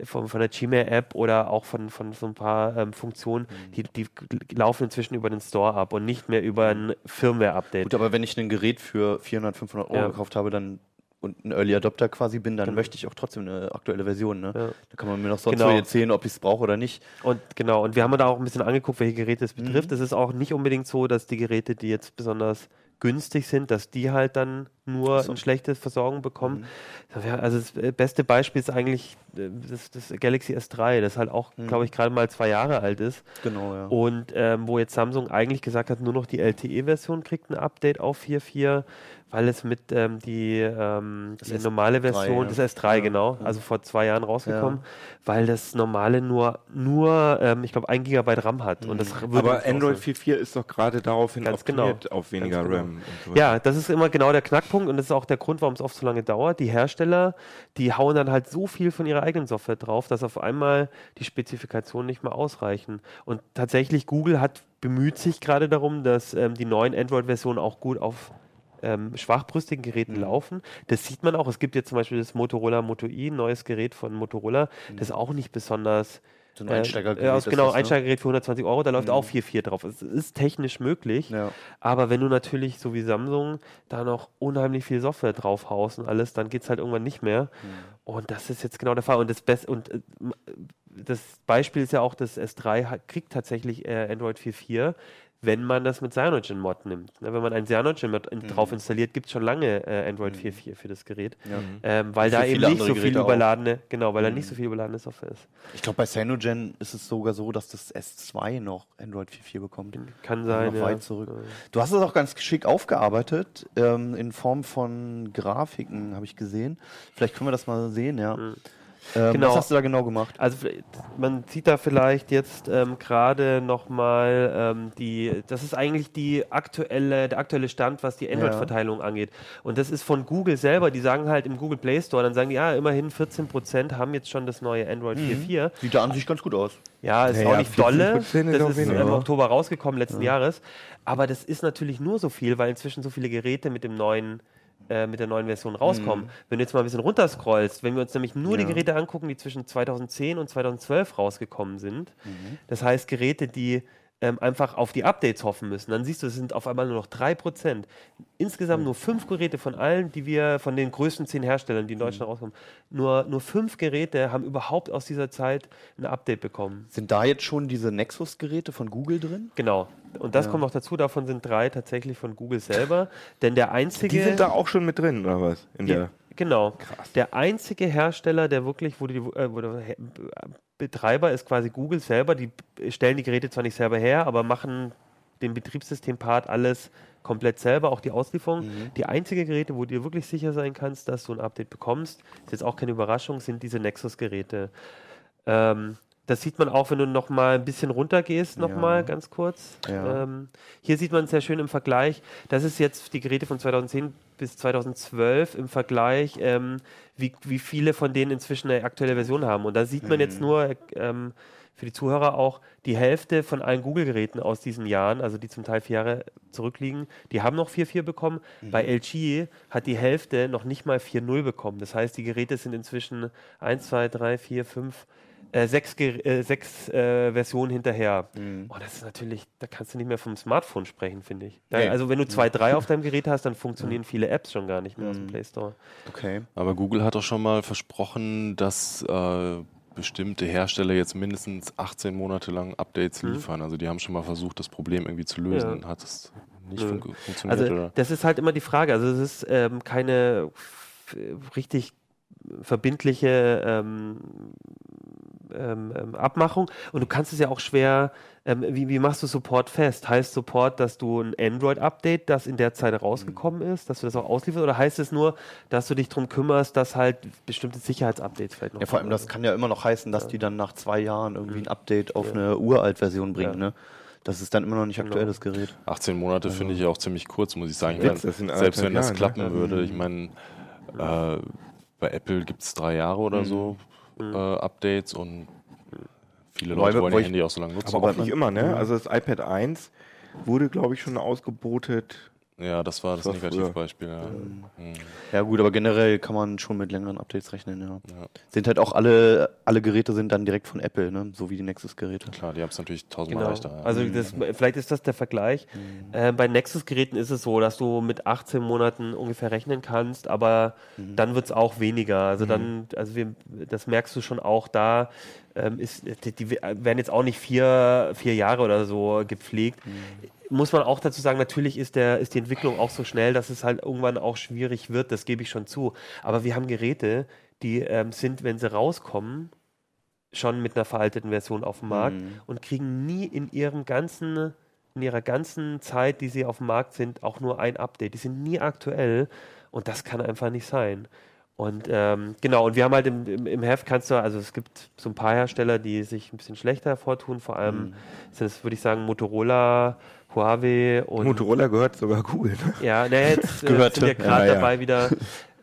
von, von der Gmail-App oder auch von, von so ein paar ähm, Funktionen, die, die g- laufen inzwischen über den Store ab und nicht mehr über ein Firmware-Update. Gut, aber wenn ich ein Gerät für 400, 500 Euro Ja. gekauft habe, dann und ein Early Adopter quasi bin, dann Genau. möchte ich auch trotzdem eine aktuelle Version. Ne? Ja. Da kann man mir noch sonst Genau. erzählen, ob ich es brauche oder nicht. Und genau, und wir haben da auch ein bisschen angeguckt, welche Geräte es Mhm. betrifft. Es ist auch nicht unbedingt so, dass die Geräte, die jetzt besonders günstig sind, dass die halt dann nur so. eine schlechte Versorgung bekommen. Mhm. Also das äh, beste Beispiel ist eigentlich äh, das, das Galaxy S3, das halt auch, Mhm. glaube ich, gerade mal zwei Jahre alt ist. Genau, ja. Und ähm, wo jetzt Samsung eigentlich gesagt hat, nur noch die LTE-Version kriegt ein Update auf 4.4, weil es mit ähm, die, ähm, die S3, normale Version, ja. das S3 Ja, genau, ja. also vor zwei Jahren rausgekommen, weil das normale nur, nur ähm, ich glaube, ein Gigabyte RAM hat. Und das würde Aber Android so- 4.4 ist doch gerade daraufhin Ganz genau. auf weniger genau. RAM. So. Ja, das ist immer genau der Knackpunkt und das ist auch der Grund, warum es oft so lange dauert. Die Hersteller, die hauen dann halt so viel von ihrer eigenen Software drauf, dass auf einmal die Spezifikationen nicht mehr ausreichen. Und tatsächlich, Google hat bemüht sich gerade darum, dass ähm, die neuen Android-Versionen auch gut auf ähm, schwachbrüstigen Geräten laufen. Das sieht man auch. Es gibt jetzt zum Beispiel das Motorola Moto i, ein neues Gerät von Motorola, das auch nicht besonders So ein äh, Einsteigergerät äh, aus- ist genau, das, ne? Einsteigergerät für 120 Euro, da läuft auch 4.4 drauf. Es ist technisch möglich, Ja. aber wenn du natürlich, so wie Samsung, da noch unheimlich viel Software drauf haust und alles, dann geht es halt irgendwann nicht mehr. Und das ist jetzt genau der Fall. Und das, Best und, äh, m- das Beispiel ist ja auch, das S3 hat, kriegt tatsächlich äh, Android 4.4, wenn man das mit CyanogenMod nimmt. Ne, wenn man ein CyanogenMod in, drauf installiert, gibt es schon lange äh, Android 4.4 für das Gerät. Ähm, weil Für da eben nicht so viel Geräte auch. überladene, genau, weil da nicht so viel überladene Software ist. Ich glaube, bei Cyanogen ist es sogar so, dass das S2 noch Android 4.4 bekommt. Kann Also sein. noch ja. weit zurück. Du hast es auch ganz geschickt aufgearbeitet, ähm, in Form von Grafiken, habe ich gesehen. Vielleicht können wir das mal sehen, ja. Ähm, Genau. Was hast du da genau gemacht? Also man sieht da vielleicht jetzt ähm, gerade nochmal ähm, die, das ist eigentlich die aktuelle, der aktuelle Stand, was die Android-Verteilung angeht. Und das ist von Google selber, die sagen halt im Google Play Store, dann sagen die, ja, immerhin 14% haben jetzt schon das neue Android 4.4. Sieht da an sich ganz gut aus. Ja, ist Ja, auch ja, nicht dolle. 14% ist Das ist weniger. im Oktober rausgekommen letzten Jahres. Aber das ist natürlich nur so viel, weil inzwischen so viele Geräte mit dem neuen äh, mit der neuen Version rauskommen. Wenn du jetzt mal ein bisschen runterscrollst, wenn wir uns nämlich nur die Geräte angucken, die zwischen 2010 und 2012 rausgekommen sind, das heißt Geräte, die ähm, einfach auf die Updates hoffen müssen, dann siehst du, es sind auf einmal nur noch 3%. Insgesamt nur fünf Geräte von allen, die wir, von den größten zehn Herstellern, die in Deutschland rauskommen, nur, nur fünf Geräte haben überhaupt aus dieser Zeit ein Update bekommen. Sind da jetzt schon diese Nexus-Geräte von Google drin? Genau. Und das kommt noch dazu, davon sind drei tatsächlich von Google selber. Denn der einzige. Die sind da auch schon mit drin, oder was? In die- der genau. Der einzige Hersteller, der wirklich, wo, die, äh, wo He- Betreiber ist quasi Google selber, die stellen die Geräte zwar nicht selber her, aber machen den Betriebssystem-Part alles komplett selber, auch die Auslieferung. Mhm. Die einzige Geräte, wo du dir wirklich sicher sein kannst, dass du ein Update bekommst, ist jetzt auch keine Überraschung, sind diese Nexus-Geräte. Ähm, das sieht man auch, wenn du noch mal ein bisschen runtergehst, noch Ja. mal ganz kurz. Ja. Ähm, hier sieht man sehr schön im Vergleich. Das ist jetzt die Geräte von 2010 bis 2012 im Vergleich, ähm, wie, wie viele von denen inzwischen eine aktuelle Version haben. Und da sieht man jetzt nur ähm, für die Zuhörer auch die Hälfte von allen Google-Geräten aus diesen Jahren, also die zum Teil vier Jahre zurückliegen, die haben noch 4.4 bekommen. Bei LG hat die Hälfte noch nicht mal 4.0 bekommen. Das heißt, die Geräte sind inzwischen 1, 2, 3, 4, 5, äh, sechs, äh, sechs äh, Versionen hinterher. Oh, das ist natürlich, da kannst du nicht mehr vom Smartphone sprechen, finde ich. Da, Nee. Also wenn du zwei, drei auf deinem Gerät hast, dann funktionieren viele Apps schon gar nicht mehr aus dem Play Store. Okay. Aber Google hat doch schon mal versprochen, dass äh, bestimmte Hersteller jetzt mindestens 18 Monate lang Updates liefern. Also die haben schon mal versucht, das Problem irgendwie zu lösen. Ja. Hat es nicht fun funktioniert? Also oder? das ist halt immer die Frage. Also es ist ähm, keine richtig verbindliche ähm, ähm, ähm, Abmachung und du kannst es ja auch schwer, ähm, wie, wie machst du Support fest? Heißt Support, dass du ein Android-Update, das in der Zeit rausgekommen ist, dass du das auch auslieferst oder heißt es nur, dass du dich darum kümmerst, dass halt bestimmte Sicherheitsupdates vielleicht noch Ja, vor allem, das kann ja immer noch heißen, dass die dann nach zwei Jahren irgendwie ein Update auf eine Uralt-Version bringen, Ja. ne? Das ist dann immer noch nicht aktuell, das Gerät. 18 Monate finde ich auch ziemlich kurz, muss ich sagen. Sind selbst wenn das anderthalb klappen ne? würde, ich meine, äh, bei Apple gibt es drei Jahre oder so äh, Updates und viele Leute wollen wo ihr Handy auch so lange nutzen. Aber auch nicht immer, ne? Also das iPad 1 wurde, glaube ich, schon ausgebotet. Ja, das war das Das war. Negativbeispiel. Ja. Mhm. Ja gut, aber generell kann man schon mit längeren Updates rechnen, ja. Ja. Sind halt auch alle, alle Geräte sind dann direkt von Apple, ne? So wie die Nexus-Geräte. Klar, die haben es natürlich tausendmal Genau. leichter. Ja. Also das, vielleicht ist das der Vergleich. Äh, bei Nexus-Geräten ist es so, dass du mit 18 Monaten ungefähr rechnen kannst, aber dann wird es auch weniger. Also dann, also wir, das merkst du schon auch da. Ähm, ist, die, die werden jetzt auch nicht vier, vier Jahre oder so gepflegt. Muss man auch dazu sagen, natürlich ist, der, ist die Entwicklung auch so schnell, dass es halt irgendwann auch schwierig wird, das gebe ich schon zu. Aber wir haben Geräte, die ähm, sind, wenn sie rauskommen, schon mit einer veralteten Version auf dem Markt Mhm. und kriegen nie in ihrem ganzen, in ihrer ganzen Zeit, die sie auf dem Markt sind, auch nur ein Update. Die sind nie aktuell und das kann einfach nicht sein. Und ähm, genau, und wir haben halt im, im, im Heft kannst du, also es gibt so ein paar Hersteller, die sich ein bisschen schlechter hervortun, vor allem sind es, würde ich sagen, Motorola, Huawei und Motorola gehört sogar Google. Ne? ja, ne, jetzt äh, sind wir gerade Ja, ja. dabei, wieder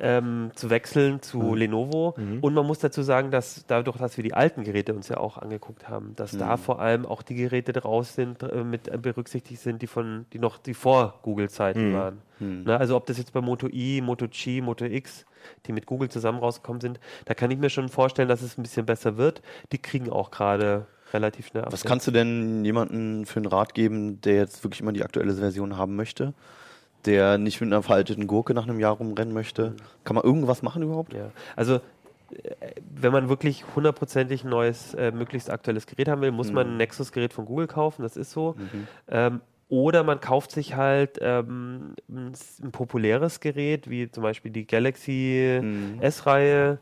ähm, zu wechseln zu Lenovo. Und man muss dazu sagen, dass dadurch, dass wir die alten Geräte uns ja auch angeguckt haben, dass da vor allem auch die Geräte draus sind, äh, mit äh, berücksichtigt sind, die von, die noch die vor Google-Zeiten waren. Ne, also ob das jetzt bei Moto I, Moto G, Moto X, die mit Google zusammen rausgekommen sind, da kann ich mir schon vorstellen, dass es ein bisschen besser wird. Die kriegen auch gerade relativ schnell Was Updates. kannst du denn jemandem für einen Rat geben, der jetzt wirklich immer die aktuelle Version haben möchte? Der nicht mit einer veralteten Gurke nach einem Jahr rumrennen möchte? Kann man irgendwas machen überhaupt? Ja, also äh, wenn man wirklich hundertprozentig ein neues, äh, möglichst aktuelles Gerät haben will, muss man ein Nexus-Gerät von Google kaufen, das ist so. Ähm, oder man kauft sich halt ähm, ein, ein populäres Gerät, wie zum Beispiel die Galaxy S-Reihe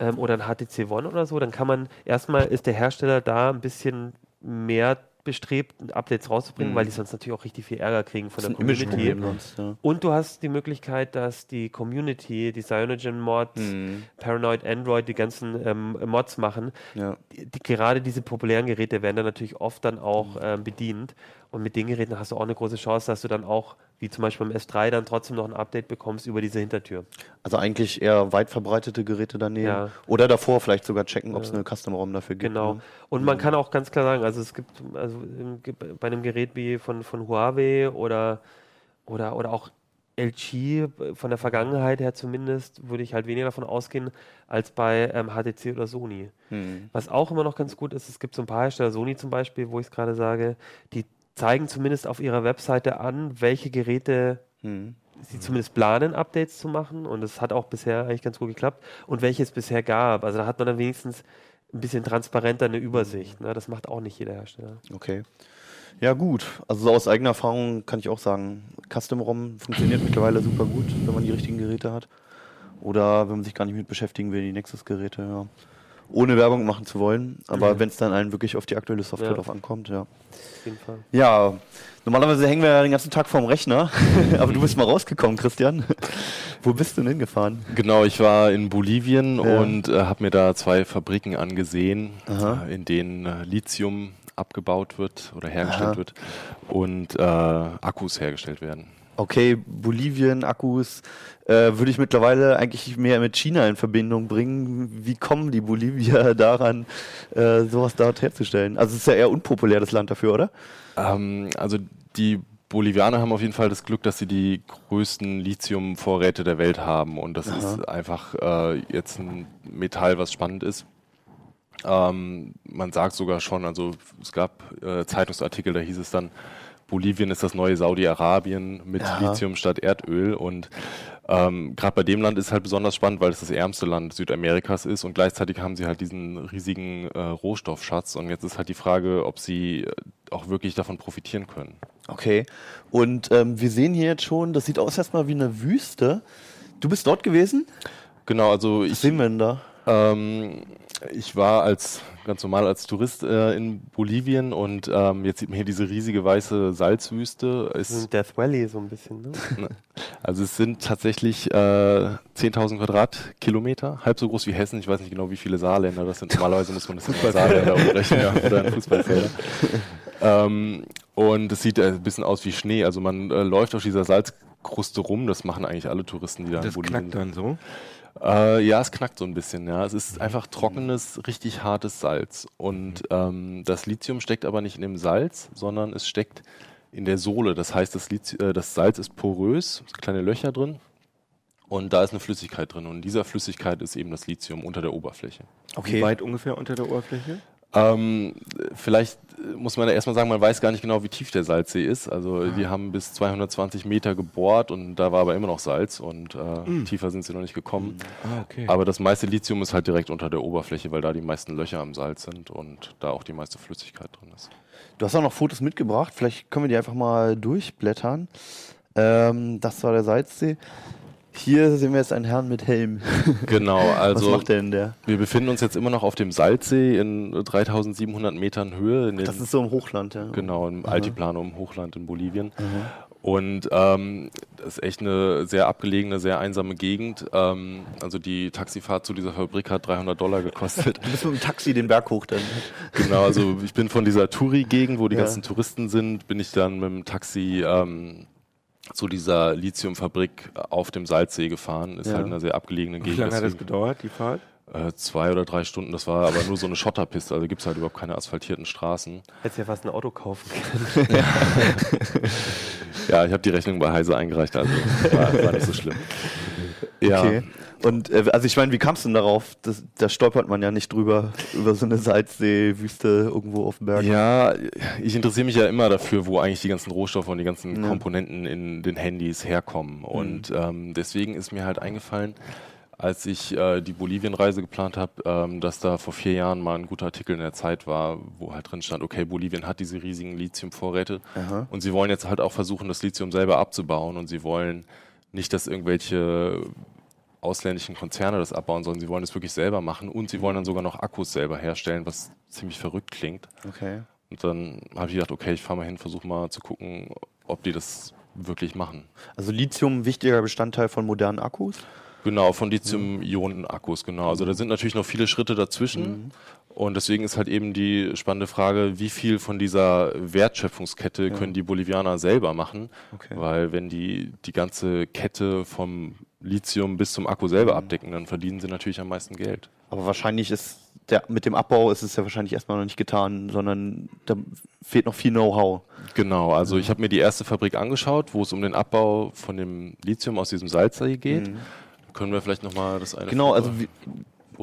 ähm, oder ein HTC One oder so. Dann kann man, erstmal ist der Hersteller da ein bisschen mehr bestrebt, Updates rauszubringen, weil die sonst natürlich auch richtig viel Ärger kriegen von Das der Community. Sonst, ja. Und du hast die Möglichkeit, dass die Community, die Cyanogen-Mods, Mhm. Paranoid Android, die ganzen ähm, Mods machen, Ja. die, die, gerade diese populären Geräte werden dann natürlich oft dann auch Mhm. ähm, bedient. Und mit den Geräten hast du auch eine große Chance, dass du dann auch, wie zum Beispiel beim S3, dann trotzdem noch ein Update bekommst über diese Hintertür. Also eigentlich eher weit verbreitete Geräte daneben. Ja. Oder davor vielleicht sogar checken, ob es eine Custom-ROM dafür gibt. Genau. Ne? Und man kann auch ganz klar sagen, also es gibt, also bei einem Gerät wie von, von Huawei oder, oder, oder auch LG von der Vergangenheit her zumindest, würde ich halt weniger davon ausgehen, als bei ähm, HTC oder Sony. Hm. Was auch immer noch ganz gut ist, es gibt so ein paar Hersteller, Sony zum Beispiel, wo ich es gerade sage, die zeigen zumindest auf ihrer Webseite an, welche Geräte Hm. sie zumindest planen, Updates zu machen. Und es hat auch bisher eigentlich ganz gut geklappt. Und welche es bisher gab. Also da hat man dann wenigstens ein bisschen transparenter eine Übersicht. Ne? Das macht auch nicht jeder Hersteller. Okay. Ja, gut. Also so aus eigener Erfahrung kann ich auch sagen, Custom-ROM funktioniert mittlerweile super gut, wenn man die richtigen Geräte hat. Oder wenn man sich gar nicht mit beschäftigen will, die Nexus-Geräte, ja. Ohne Werbung machen zu wollen. Aber Mhm. wenn es dann einen wirklich auf die aktuelle Software Ja. drauf ankommt, ja. Auf jeden Fall. Ja, normalerweise hängen wir ja den ganzen Tag vorm Rechner. Aber du bist mal rausgekommen, Christian. Wo bist du denn hingefahren? Genau, ich war in Bolivien Ja. und äh, habe mir da zwei Fabriken angesehen, äh, in denen äh, Lithium abgebaut wird oder hergestellt Aha. wird und äh, Akkus hergestellt werden. Okay, Bolivien, Akkus, äh, würde ich mittlerweile eigentlich mehr mit China in Verbindung bringen. Wie kommen die Bolivier daran, äh, sowas dort herzustellen? Also es ist ja eher unpopulär, das Land dafür, oder? Ähm, also die Bolivianer haben auf jeden Fall das Glück, dass sie die größten Lithiumvorräte der Welt haben und das Aha. ist einfach äh, jetzt ein Metall, was spannend ist. Ähm, man sagt sogar schon, also es gab äh, Zeitungsartikel, da hieß es dann, Bolivien ist das neue Saudi-Arabien mit Aha. Lithium statt Erdöl und ähm, gerade bei dem Land ist halt besonders spannend, weil es das ärmste Land Südamerikas ist und gleichzeitig haben sie halt diesen riesigen äh, Rohstoffschatz und jetzt ist halt die Frage, ob sie äh, auch wirklich davon profitieren können. Okay. Und ähm, wir sehen hier jetzt schon, das sieht aus erstmal wie eine Wüste. Du bist dort gewesen? Genau, also Was ich, sehen wir denn da? Ähm, ich war als ganz normal als Tourist äh, in Bolivien und ähm, jetzt sieht man hier diese riesige weiße Salzwüste. Das ist Death Valley so ein bisschen, ne? also es sind tatsächlich äh, 10.000 Quadratkilometer, halb so groß wie Hessen. Ich weiß nicht genau, wie viele Saarländer das sind. Normalerweise muss man das in Saarländer umrechnen ja, oder in Fußballfelder. ähm, und es sieht äh, ein bisschen aus wie Schnee. Also man äh, läuft auf dieser Salzkruste rum. Das machen eigentlich alle Touristen, die da in Das Bolivien knackt dann so. Äh, ja, es knackt so ein bisschen, ja. Es ist einfach trockenes, richtig hartes Salz. Und ähm, das Lithium steckt aber nicht in dem Salz, sondern es steckt in der Sohle. Das heißt, das, Lithi äh, das Salz ist porös, es sind kleine Löcher drin. Und da ist eine Flüssigkeit drin. Und in dieser Flüssigkeit ist eben das Lithium unter der Oberfläche. Wie weit ungefähr unter der Oberfläche? Ähm, vielleicht muss man da erstmal sagen, man weiß gar nicht genau, wie tief der Salzsee ist. Also die haben bis 220 Meter gebohrt und da war aber immer noch Salz und äh, tiefer sind sie noch nicht gekommen. Ah, okay. Aber das meiste Lithium ist halt direkt unter der Oberfläche, weil da die meisten Löcher am Salz sind und da auch die meiste Flüssigkeit drin ist. Du hast auch noch Fotos mitgebracht. Vielleicht können wir die einfach mal durchblättern. Ähm, das war der Salzsee. Hier sehen wir jetzt einen Herrn mit Helm. Genau, Was also macht der denn der? wir befinden uns jetzt immer noch auf dem Salzsee in 3700 Metern Höhe. Den, Das ist so im Hochland, ja. genau, im Aha. Altiplano im Hochland in Bolivien. Und ähm, das ist echt eine sehr abgelegene, sehr einsame Gegend. Ähm, also die Taxifahrt zu dieser Fabrik hat 300 Dollar gekostet. Du bist mit dem Taxi den Berg hoch dann. Genau, also ich bin von dieser Touri-Gegend, wo die Ja. ganzen Touristen sind, bin ich dann mit dem Taxi ähm, zu dieser Lithiumfabrik auf dem Salzsee gefahren. Ist Ja. halt eine sehr abgelegene Wie Gegend. lange hat das gedauert, die Fahrt? äh, zwei oder drei Stunden, das war aber nur so eine Schotterpiste, also gibt es halt überhaupt keine asphaltierten Straßen. Hättest ja fast ein Auto kaufen können. Ja, ich habe die Rechnung bei Heise eingereicht, also war, war nicht so schlimm. Ja, Okay. Und äh, also ich meine, wie kamst du denn darauf? Das, da stolpert man ja nicht drüber, über so eine Salzsee-Wüste irgendwo auf dem Berg. Ja, ich interessiere mich ja immer dafür, wo eigentlich die ganzen Rohstoffe und die ganzen Ja. Mhm. Komponenten in den Handys herkommen. Und ähm, deswegen ist mir halt eingefallen, als ich äh, die Bolivien-Reise geplant habe, ähm, dass da vor vier Jahren mal ein guter Artikel in der Zeit war, wo halt drin stand, okay, Bolivien hat diese riesigen Lithiumvorräte Aha. und sie wollen jetzt halt auch versuchen, das Lithium selber abzubauen und sie wollen nicht, dass irgendwelche ausländischen Konzerne das abbauen, sondern sie wollen es wirklich selber machen und sie wollen dann sogar noch Akkus selber herstellen, was ziemlich verrückt klingt. Okay. Und dann habe ich gedacht, okay, ich fahre mal hin, versuche mal zu gucken, ob die das wirklich machen. Also Lithium, wichtiger Bestandteil von modernen Akkus. Genau, von Lithium-Ionen-Akkus, genau. Also da sind natürlich noch viele Schritte dazwischen. Und deswegen ist halt eben die spannende Frage, wie viel von dieser Wertschöpfungskette können die Bolivianer selber machen? Okay. Weil wenn die die ganze Kette vom Lithium bis zum Akku selber abdecken, dann verdienen sie natürlich am meisten Geld. Aber wahrscheinlich ist der, mit dem Abbau ist es ja wahrscheinlich erstmal noch nicht getan, sondern da fehlt noch viel Know-how. Genau, also ich habe mir die erste Fabrik angeschaut, wo es um den Abbau von dem Lithium aus diesem Salzsee geht. Können wir vielleicht nochmal das eine Genau, Foto- also wie,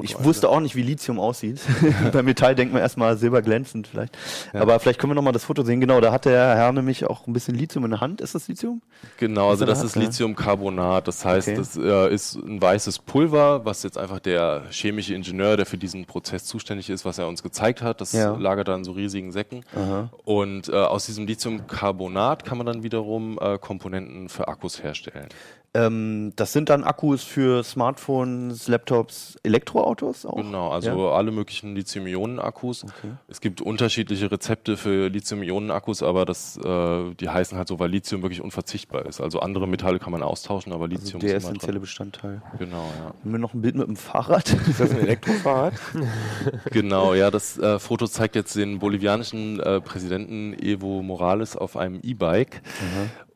ich einblenden? wusste auch nicht, wie Lithium aussieht. Bei Metall denkt man erstmal silberglänzend vielleicht. Aber vielleicht können wir nochmal das Foto sehen. Genau, da hat der Herr nämlich auch ein bisschen Lithium in der Hand. Ist das Lithium? Genau, also da das ist ja. Lithiumcarbonat. Das heißt, Okay. das äh, ist ein weißes Pulver, was jetzt einfach der chemische Ingenieur, der für diesen Prozess zuständig ist, was er uns gezeigt hat, das Ja. lagert da in so riesigen Säcken. Aha. Und äh, aus diesem Lithiumcarbonat kann man dann wiederum äh, Komponenten für Akkus herstellen. Ähm, das sind dann Akkus für Smartphones, Laptops, Elektroautos auch? Genau, also alle möglichen Lithium-Ionen-Akkus. Es gibt unterschiedliche Rezepte für Lithium-Ionen-Akkus, aber das, äh, die heißen halt so, weil Lithium wirklich unverzichtbar ist. Also andere Metalle kann man austauschen, aber Also Lithium der ist immer essentielle drin. Bestandteil. Genau, ja. Haben wir noch ein Bild mit dem Fahrrad? Ist das ein Elektrofahrrad? Genau, ja, das äh, Foto zeigt jetzt den bolivianischen äh, Präsidenten Evo Morales auf einem E-Bike.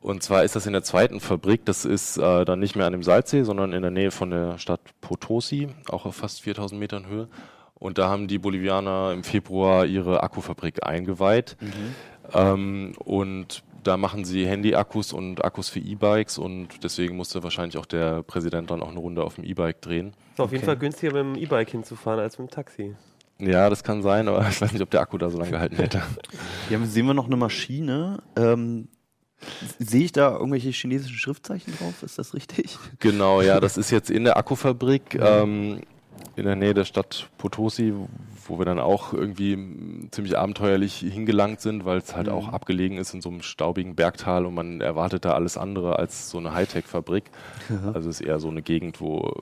Und zwar ist das in der zweiten Fabrik. Das ist äh, dann nicht mehr an dem Salzsee, sondern in der Nähe von der Stadt Potosi, auch auf fast 4000 Metern Höhe. Und da haben die Bolivianer im Februar ihre Akkufabrik eingeweiht. Ähm, und da machen sie Handy-Akkus und Akkus für E-Bikes und deswegen musste wahrscheinlich auch der Präsident dann auch eine Runde auf dem E-Bike drehen. Ist auf jeden Okay. Fall günstiger mit dem E-Bike hinzufahren als mit dem Taxi. Ja, das kann sein, aber ich weiß nicht, ob der Akku da so lange gehalten hätte. Hier haben- sehen wir noch eine Maschine. Ähm, sehe ich da irgendwelche chinesischen Schriftzeichen drauf? Ist das richtig? Genau, ja, das ist jetzt in der Akkufabrik ähm, in der Nähe der Stadt Potosi, wo wir dann auch irgendwie ziemlich abenteuerlich hingelangt sind, weil es halt Mhm. auch abgelegen ist in so einem staubigen Bergtal und man erwartet da alles andere als so eine Hightech-Fabrik. Also es ist eher so eine Gegend, wo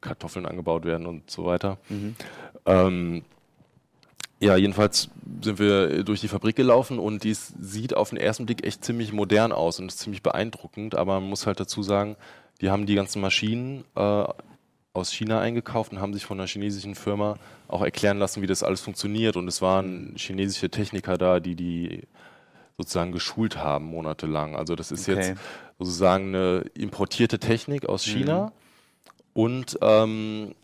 Kartoffeln angebaut werden und so weiter. Mhm. Ähm, ja, jedenfalls sind wir durch die Fabrik gelaufen und dies sieht auf den ersten Blick echt ziemlich modern aus und ist ziemlich beeindruckend, aber man muss halt dazu sagen, die haben die ganzen Maschinen äh, aus China eingekauft und haben sich von einer chinesischen Firma auch erklären lassen, wie das alles funktioniert und es waren chinesische Techniker da, die die sozusagen geschult haben monatelang. Also das ist Okay. jetzt sozusagen eine importierte Technik aus China und ähm,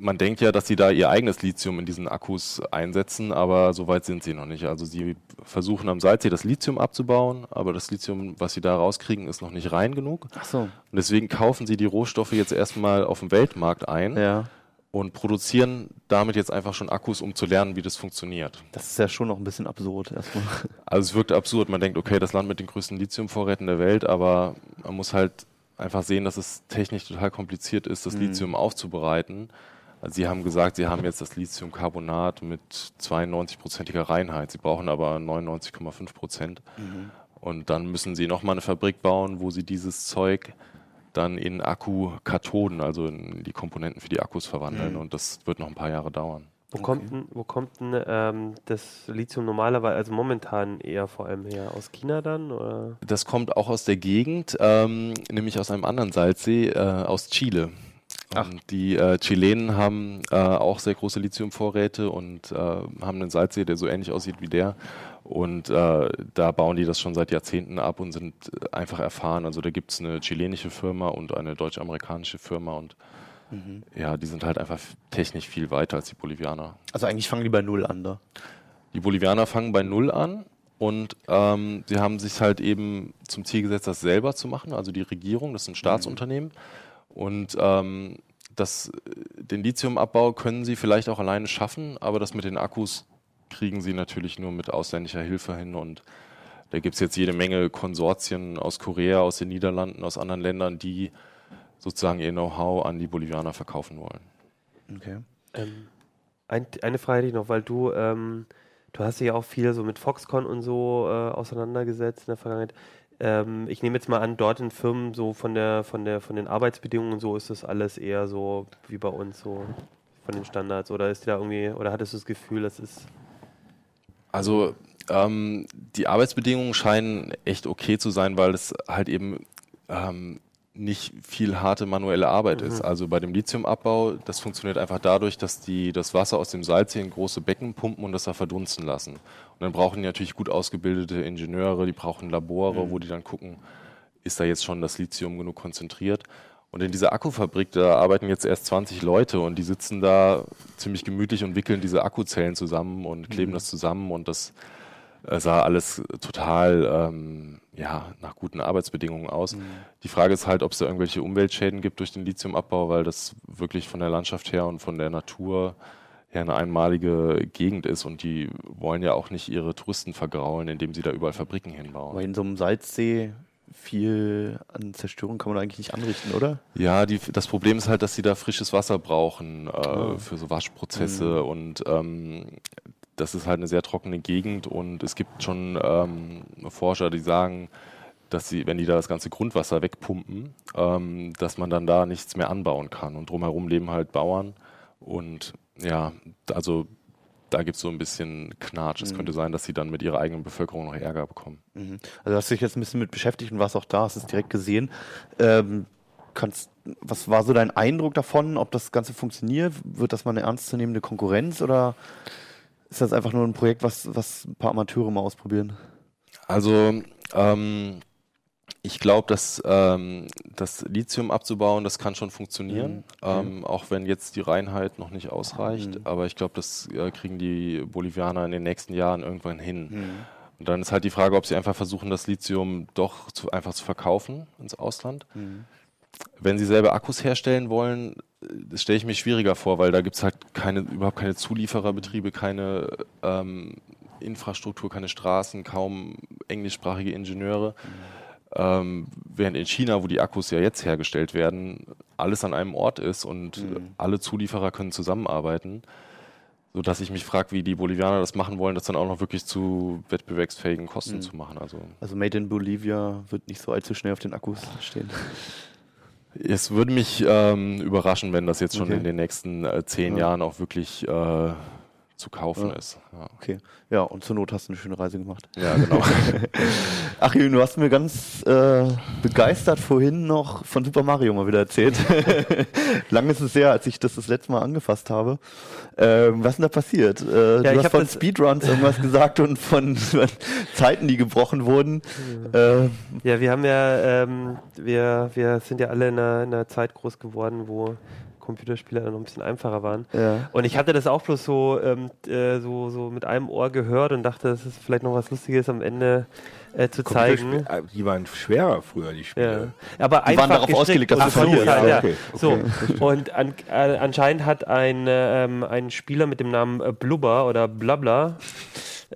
man denkt ja, dass sie da ihr eigenes Lithium in diesen Akkus einsetzen, aber so weit sind sie noch nicht. Also sie versuchen am Salzsee das Lithium abzubauen, aber das Lithium, was sie da rauskriegen, ist noch nicht rein genug. Ach so. Und deswegen kaufen sie die Rohstoffe jetzt erstmal auf dem Weltmarkt ein Ja. und produzieren damit jetzt einfach schon Akkus, um zu lernen, wie das funktioniert. Das ist ja schon noch ein bisschen absurd erstmal. Also es wirkt absurd. Man denkt, okay, das Land mit den größten Lithiumvorräten der Welt, aber man muss halt einfach sehen, dass es technisch total kompliziert ist, das Mhm. Lithium aufzubereiten. Also sie haben gesagt, sie haben jetzt das Lithiumcarbonat mit 92-prozentiger Reinheit. Sie brauchen aber 99,5 Prozent. Mhm. Und dann müssen sie nochmal eine Fabrik bauen, wo sie dieses Zeug dann in Akkukathoden, also in die Komponenten für die Akkus verwandeln. Mhm. Und das wird noch ein paar Jahre dauern. Wo kommt denn, wo kommt denn ähm, das Lithium normalerweise, also momentan eher vor allem her? Aus China dann? Oder? Das kommt auch aus der Gegend, ähm, nämlich aus einem anderen Salzsee, äh, aus Chile. Ach. Und die äh, Chilenen haben äh, auch sehr große Lithiumvorräte und äh, haben einen Salzsee, der so ähnlich aussieht wie der. Und äh, da bauen die das schon seit Jahrzehnten ab und sind einfach erfahren. Also da gibt es eine chilenische Firma und eine deutsch-amerikanische Firma und ja, die sind halt einfach technisch viel weiter als die Bolivianer. Also eigentlich fangen die bei Null an da. Die Bolivianer fangen bei Null an und ähm, sie haben sich halt eben zum Ziel gesetzt, das selber zu machen, also die Regierung, das ist ein Staatsunternehmen. Und ähm, das, den Lithiumabbau können sie vielleicht auch alleine schaffen, aber das mit den Akkus kriegen sie natürlich nur mit ausländischer Hilfe hin. Und da gibt es jetzt jede Menge Konsortien aus Korea, aus den Niederlanden, aus anderen Ländern, die sozusagen ihr Know-how an die Bolivianer verkaufen wollen. Okay. Ähm, ein, eine Frage hätte ich noch, weil du, ähm, du hast dich ja auch viel so mit Foxconn und so äh, auseinandergesetzt in der Vergangenheit. Ähm, ich nehme jetzt mal an, dort in Firmen so von der, von der, von den Arbeitsbedingungen und so ist das alles eher so wie bei uns so von den Standards. Oder ist da irgendwie, oder hattest du das Gefühl, das ist Also ähm, die Arbeitsbedingungen scheinen echt okay zu sein, weil es halt eben ähm, nicht viel harte manuelle Arbeit ist. Also bei dem Lithiumabbau, das funktioniert einfach dadurch, dass die das Wasser aus dem Salzsee in große Becken pumpen und das da verdunsten lassen. Und dann brauchen die natürlich gut ausgebildete Ingenieure, die brauchen Labore, wo die dann gucken, ist da jetzt schon das Lithium genug konzentriert. Und in dieser Akkufabrik, da arbeiten jetzt erst 20 Leute und die sitzen da ziemlich gemütlich und wickeln diese Akkuzellen zusammen und kleben das zusammen und das äh, sah alles total ähm, ja, nach guten Arbeitsbedingungen aus. Die Frage ist halt, ob es da irgendwelche Umweltschäden gibt durch den Lithiumabbau, weil das wirklich von der Landschaft her und von der Natur her eine einmalige Gegend ist und die wollen ja auch nicht ihre Touristen vergraulen, indem sie da überall Fabriken hinbauen. Aber in so einem Salzsee viel an Zerstörung kann man eigentlich nicht anrichten, oder? Ja, die, das Problem ist halt, dass sie da frisches Wasser brauchen äh, Ah. für so Waschprozesse und ähm, das ist halt eine sehr trockene Gegend und es gibt schon ähm, Forscher, die sagen, dass sie, wenn die da das ganze Grundwasser wegpumpen, ähm, dass man dann da nichts mehr anbauen kann. Und drumherum leben halt Bauern. Und ja, also da gibt es so ein bisschen Knatsch. Es könnte sein, dass sie dann mit ihrer eigenen Bevölkerung noch Ärger bekommen. Mhm. Also hast du dich jetzt ein bisschen mit beschäftigt und warst auch da, hast es direkt gesehen. Ähm, kannst, was war so dein Eindruck davon, ob das Ganze funktioniert? Wird das mal eine ernstzunehmende Konkurrenz oder ist das einfach nur ein Projekt, was, was ein paar Amateure mal ausprobieren? Also ähm, ich glaube, dass ähm, das Lithium abzubauen, das kann schon funktionieren, Mhm. ähm, auch wenn jetzt die Reinheit noch nicht ausreicht. Mhm. Aber ich glaube, das äh, kriegen die Bolivianer in den nächsten Jahren irgendwann hin. Mhm. Und dann ist halt die Frage, ob sie einfach versuchen, das Lithium doch zu, einfach zu verkaufen ins Ausland. Mhm. Wenn sie selber Akkus herstellen wollen, das stelle ich mir schwieriger vor, weil da gibt es halt keine, überhaupt keine Zuliefererbetriebe, keine ähm, Infrastruktur, keine Straßen, kaum englischsprachige Ingenieure. Ähm, während in China, wo die Akkus ja jetzt hergestellt werden, alles an einem Ort ist und Mhm. alle Zulieferer können zusammenarbeiten, sodass ich mich frage, wie die Bolivianer das machen wollen, das dann auch noch wirklich zu wettbewerbsfähigen Kosten Mhm. zu machen. Also Also Made in Bolivia wird nicht so allzu schnell auf den Akkus stehen. Es würde mich ähm, überraschen, wenn das jetzt schon Okay. in den nächsten äh, zehn Ja. Jahren auch wirklich äh, zu kaufen Ja. ist. Ja, Okay. Ja, und zur Not hast du eine schöne Reise gemacht. ja genau. Achim, du hast mir ganz äh, begeistert vorhin noch von Super Mario mal wieder erzählt. Lange ist es her, als ich das das letzte Mal angefasst habe. Ähm, was ist denn da passiert? Äh, ich du hast von Speedruns irgendwas gesagt und von, von Zeiten, die gebrochen wurden. Äh, Ja, wir haben ja, ähm, wir, wir sind ja alle in einer, in einer Zeit groß geworden, wo Computerspiele dann noch ein bisschen einfacher waren. ja. Und ich hatte das auch bloß so, ähm, äh, so, so mit einem Ohr gehört und dachte, das ist vielleicht noch was Lustiges am Ende äh, zu zeigen. Äh, Die waren schwerer früher, die Ja. Spiele. Aber Die waren darauf ausgelegt, dass du von verlierst. Zeit, Ja, ja. okay, So, und an, äh, anscheinend hat ein, ähm, ein Spieler mit dem Namen äh, Blubber oder Blabla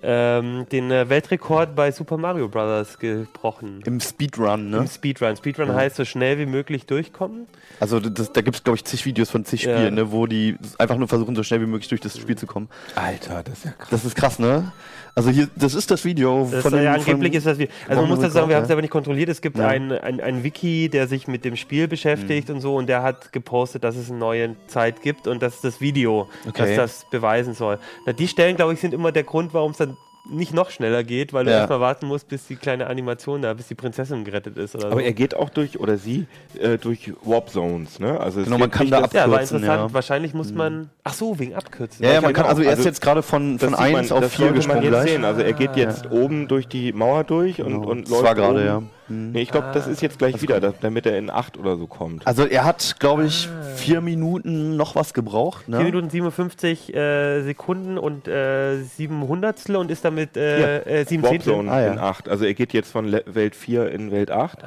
ähm, den äh, Weltrekord bei Super Mario Bros. gebrochen. Im Speedrun, ne? Im Speedrun. Speedrun heißt so schnell wie möglich durchkommen. Also das, da gibt es, glaube ich, zig Videos von zig Ja. Spielen, ne, wo die einfach nur versuchen, so schnell wie möglich durch das Spiel zu kommen. Alter, das ist ja krass. Das ist krass, ne? Also hier, das ist das Video Das von ist, dem, ja, angeblich ist das wie. Also man muss dazu sagen, wir haben es ja. aber nicht kontrolliert. Es gibt Ja. ein, ein, ein Wiki, der sich mit dem Spiel beschäftigt Mhm. und so und der hat gepostet, dass es eine neue Zeit gibt und das ist das Video, Okay. das das beweisen soll. Na, die Stellen, glaube ich, sind immer der Grund, warum es dann nicht noch schneller geht, weil du Ja. erstmal warten musst, bis die kleine Animation da, bis die Prinzessin gerettet ist oder Aber so. er geht auch durch, oder sie, äh, durch Warp Zones, ne? Also es Genau, man kann nicht da das- ja, aber abkürzen, interessant. ja. Wahrscheinlich muss man. Ach so, wegen Abkürzen. Ja, ja, man genau. kann, also er ist Also jetzt gerade von, das von sieht man- 1 auf das 4 sollte man gesprungen jetzt gleich. sehen. Also er geht jetzt oben durch die Mauer durch und, Genau. und Das läuft war gerade, ja. Mhm. Nee, ich glaube, das ist jetzt gleich wieder, da- damit er in 8 oder so kommt. Also er hat, glaube ich, vier Minuten noch was gebraucht. Ne? 4 Minuten 57 äh, Sekunden und äh, 7 Hundertstel und ist damit äh, äh, 7 Warp Zehntel. Zone Ah, ja. in 8. Also er geht jetzt von Le Welt 4 in Welt 8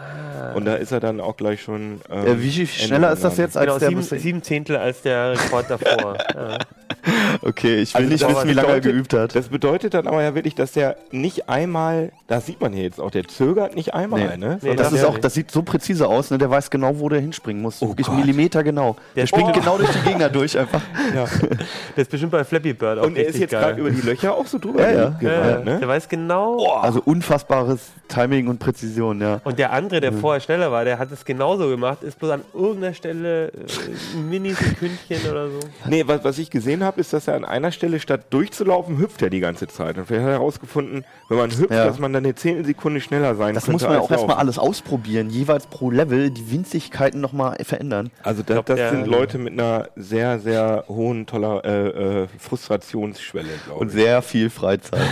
und da ist er dann auch gleich schon. ähm, äh, wie viel schneller ist das jetzt als Genau, der sieben, bisher- sieben Zehntel als der Rekord davor. ja. Okay, ich will Also nicht wissen, wie lange er bedeutet- geübt hat. Das bedeutet dann aber ja wirklich, dass der nicht einmal, das sieht man hier jetzt auch, der zögert nicht einmal, Nee. ne? Nee, Und das das ist auch, das sieht so präzise aus, ne? Der weiß genau, wo der hinspringen muss. Oh Wirklich Gott. Millimeter genau. Der, Der springt springt- genau durch die Gegner durch einfach. ja. Das ist bestimmt bei Flappy Bird auch Und er ist jetzt gerade über die Löcher auch so drüber Ja, ja. ja, gerannt, Der ne? weiß genau. Also unfassbares Timing und Präzision, ja. Und der andere, der vorher schneller war, der hat es genauso gemacht, ist bloß an irgendeiner Stelle äh, ein Minisekündchen oder so. Nee, was, was ich gesehen habe, ist, dass er an einer Stelle statt durchzulaufen, hüpft er die ganze Zeit. Und vielleicht hat er herausgefunden, wenn man hüpft, Ja. dass man dann eine Zehntelsekunde schneller sein Das könnte. muss man ja als auch erstmal alles ausprobieren, jeweils pro Level die Winzigkeiten nochmal verändern. Also da, glaub, das sind Leute mit einer sehr, sehr hohen toller, äh, äh, Frustrationsschwelle, glaube Und ich. sehr viel Freizeit.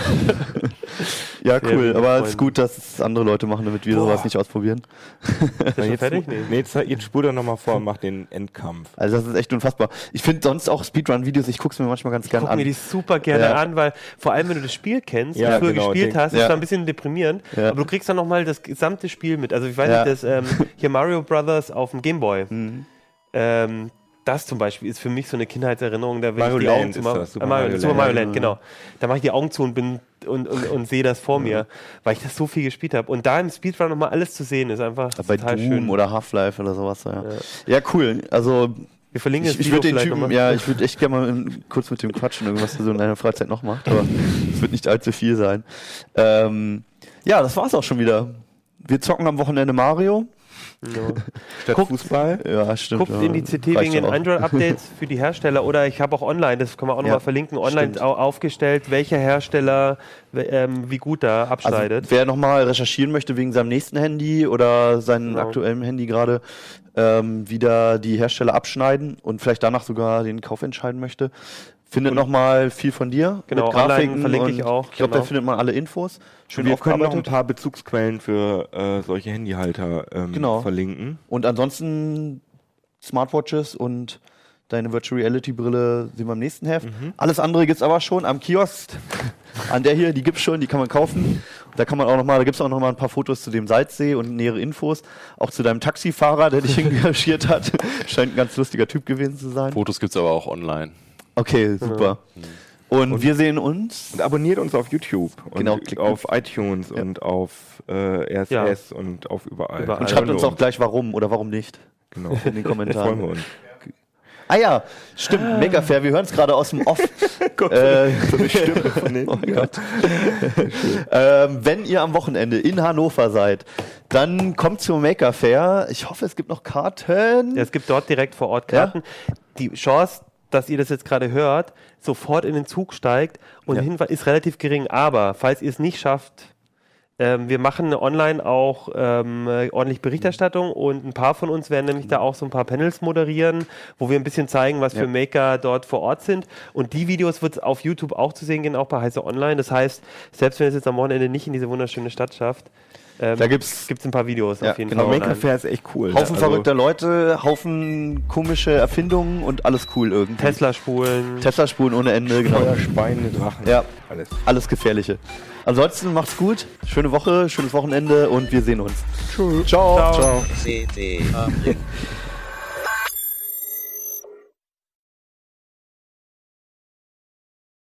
ja, Sehr cool. Aber es ist gut, dass es andere Leute machen, damit wir Boah. sowas nicht ausprobieren. Ist schon fertig? Nee. Jetzt, jetzt spur doch nochmal vor und mach den Endkampf. Also das ist echt unfassbar. Ich finde sonst auch Speedrun-Videos, ich gucke es mir manchmal ganz gern Guck an. mir die super gerne Ja. an, weil vor allem, wenn du das Spiel kennst Ja, früher genau, gespielt hast, ist ja. es ein bisschen deprimierend. Ja. Aber du kriegst dann nochmal das gesamte Spiel mit. Also ich weiß nicht, das ähm, hier Mario Brothers auf dem Gameboy. Mhm. Ähm, das zum Beispiel ist für mich so eine Kindheitserinnerung, da will Mario ich die Land Augen zu machen. Super Äh, Mario, Super Land. Mario Land, genau. Da mache ich die Augen zu und bin und, und, und sehe das vor mir, weil ich das so viel gespielt habe. Und da im Speedrun nochmal alles zu sehen, ist einfach Bei total Doom schön. oder Half-Life oder sowas. Ja, ja. cool. Also Wir verlinken ich, ich würde den Typen, ja, ich würde echt gerne mal in, kurz mit dem quatschen, irgendwas er so in deiner Freizeit noch macht, aber es wird nicht allzu viel sein. Ähm, ja, das war's auch schon wieder. Wir zocken am Wochenende Mario. Ja. Statt Guckt- Fußball. Ja, stimmt. Guckt ja. in die CT Reicht wegen den. Android-Updates für die Hersteller oder ich habe auch online, das kann man auch Ja, nochmal verlinken, online aufgestellt, welcher Hersteller ähm, wie gut da abschneidet. Also, wer nochmal recherchieren möchte wegen seinem nächsten Handy oder seinem Genau. aktuellen Handy gerade, ähm, wieder die Hersteller abschneiden und vielleicht danach sogar den Kauf entscheiden möchte, findet nochmal viel von dir. Genau, mit Grafiken verlinke ich und auch, Ich glaube, da genau. findet man alle Infos. Schön Und wir können noch ein paar Bezugsquellen für äh, solche Handyhalter ähm, Genau. verlinken. Und ansonsten Smartwatches und deine Virtual Reality Brille sehen wir im nächsten Heft. Mhm. Alles andere gibt's aber schon am Kiosk. An der hier, die gibt's schon, die kann man kaufen. Da kann man auch noch mal, da gibt's auch noch mal ein paar Fotos zu dem Salzsee und nähere Infos. Auch zu deinem Taxifahrer, der dich engagiert hat. Scheint ein ganz lustiger Typ gewesen zu sein. Fotos gibt es aber auch online. Okay, super. Und, wir sehen uns. Und abonniert uns auf YouTube und Genau, klickt auf iTunes und auf äh, RSS und auf überall. Überall. Und schreibt uns auch gleich warum oder warum nicht. Genau. In den Da freuen wir Kommentaren. uns. Ah ja, stimmt, mega fair. Wir hören es gerade aus dem Off. äh, Nee, Oh Gott. ähm, wenn ihr am Wochenende in Hannover seid, dann kommt zum Maker Fair. Ich hoffe, es gibt noch Karten. Ja, es gibt dort direkt vor Ort Karten. Die Chance, dass ihr das jetzt gerade hört, sofort in den Zug steigt und Ja. hinfahrt, ist relativ gering. Aber falls ihr es nicht schafft, ähm, wir machen online auch ähm, äh, ordentlich Berichterstattung und ein paar von uns werden nämlich da auch so ein paar Panels moderieren, wo wir ein bisschen zeigen, was für Maker dort vor Ort sind. Und die Videos wird es auf YouTube auch zu sehen gehen, auch bei Heise Online. Das heißt, selbst wenn es jetzt am Wochenende nicht in diese wunderschöne Stadt schafft, ähm, Da gibt's- gibt's ein paar Videos Ja, auf jeden genau, Fall. Maker online. Fair ist echt cool. Haufen Also, verrückter Leute, Haufen komische Erfindungen und alles cool irgendwie. Tesla-Spulen. Tesla-Spuren ohne Ende, genau. Feuer, Speine, Drachen. Ja. Alles. Alles Gefährliche. Ansonsten macht's gut, schöne Woche, schönes Wochenende und wir sehen uns. Ciao. Ciao. CT Uplink.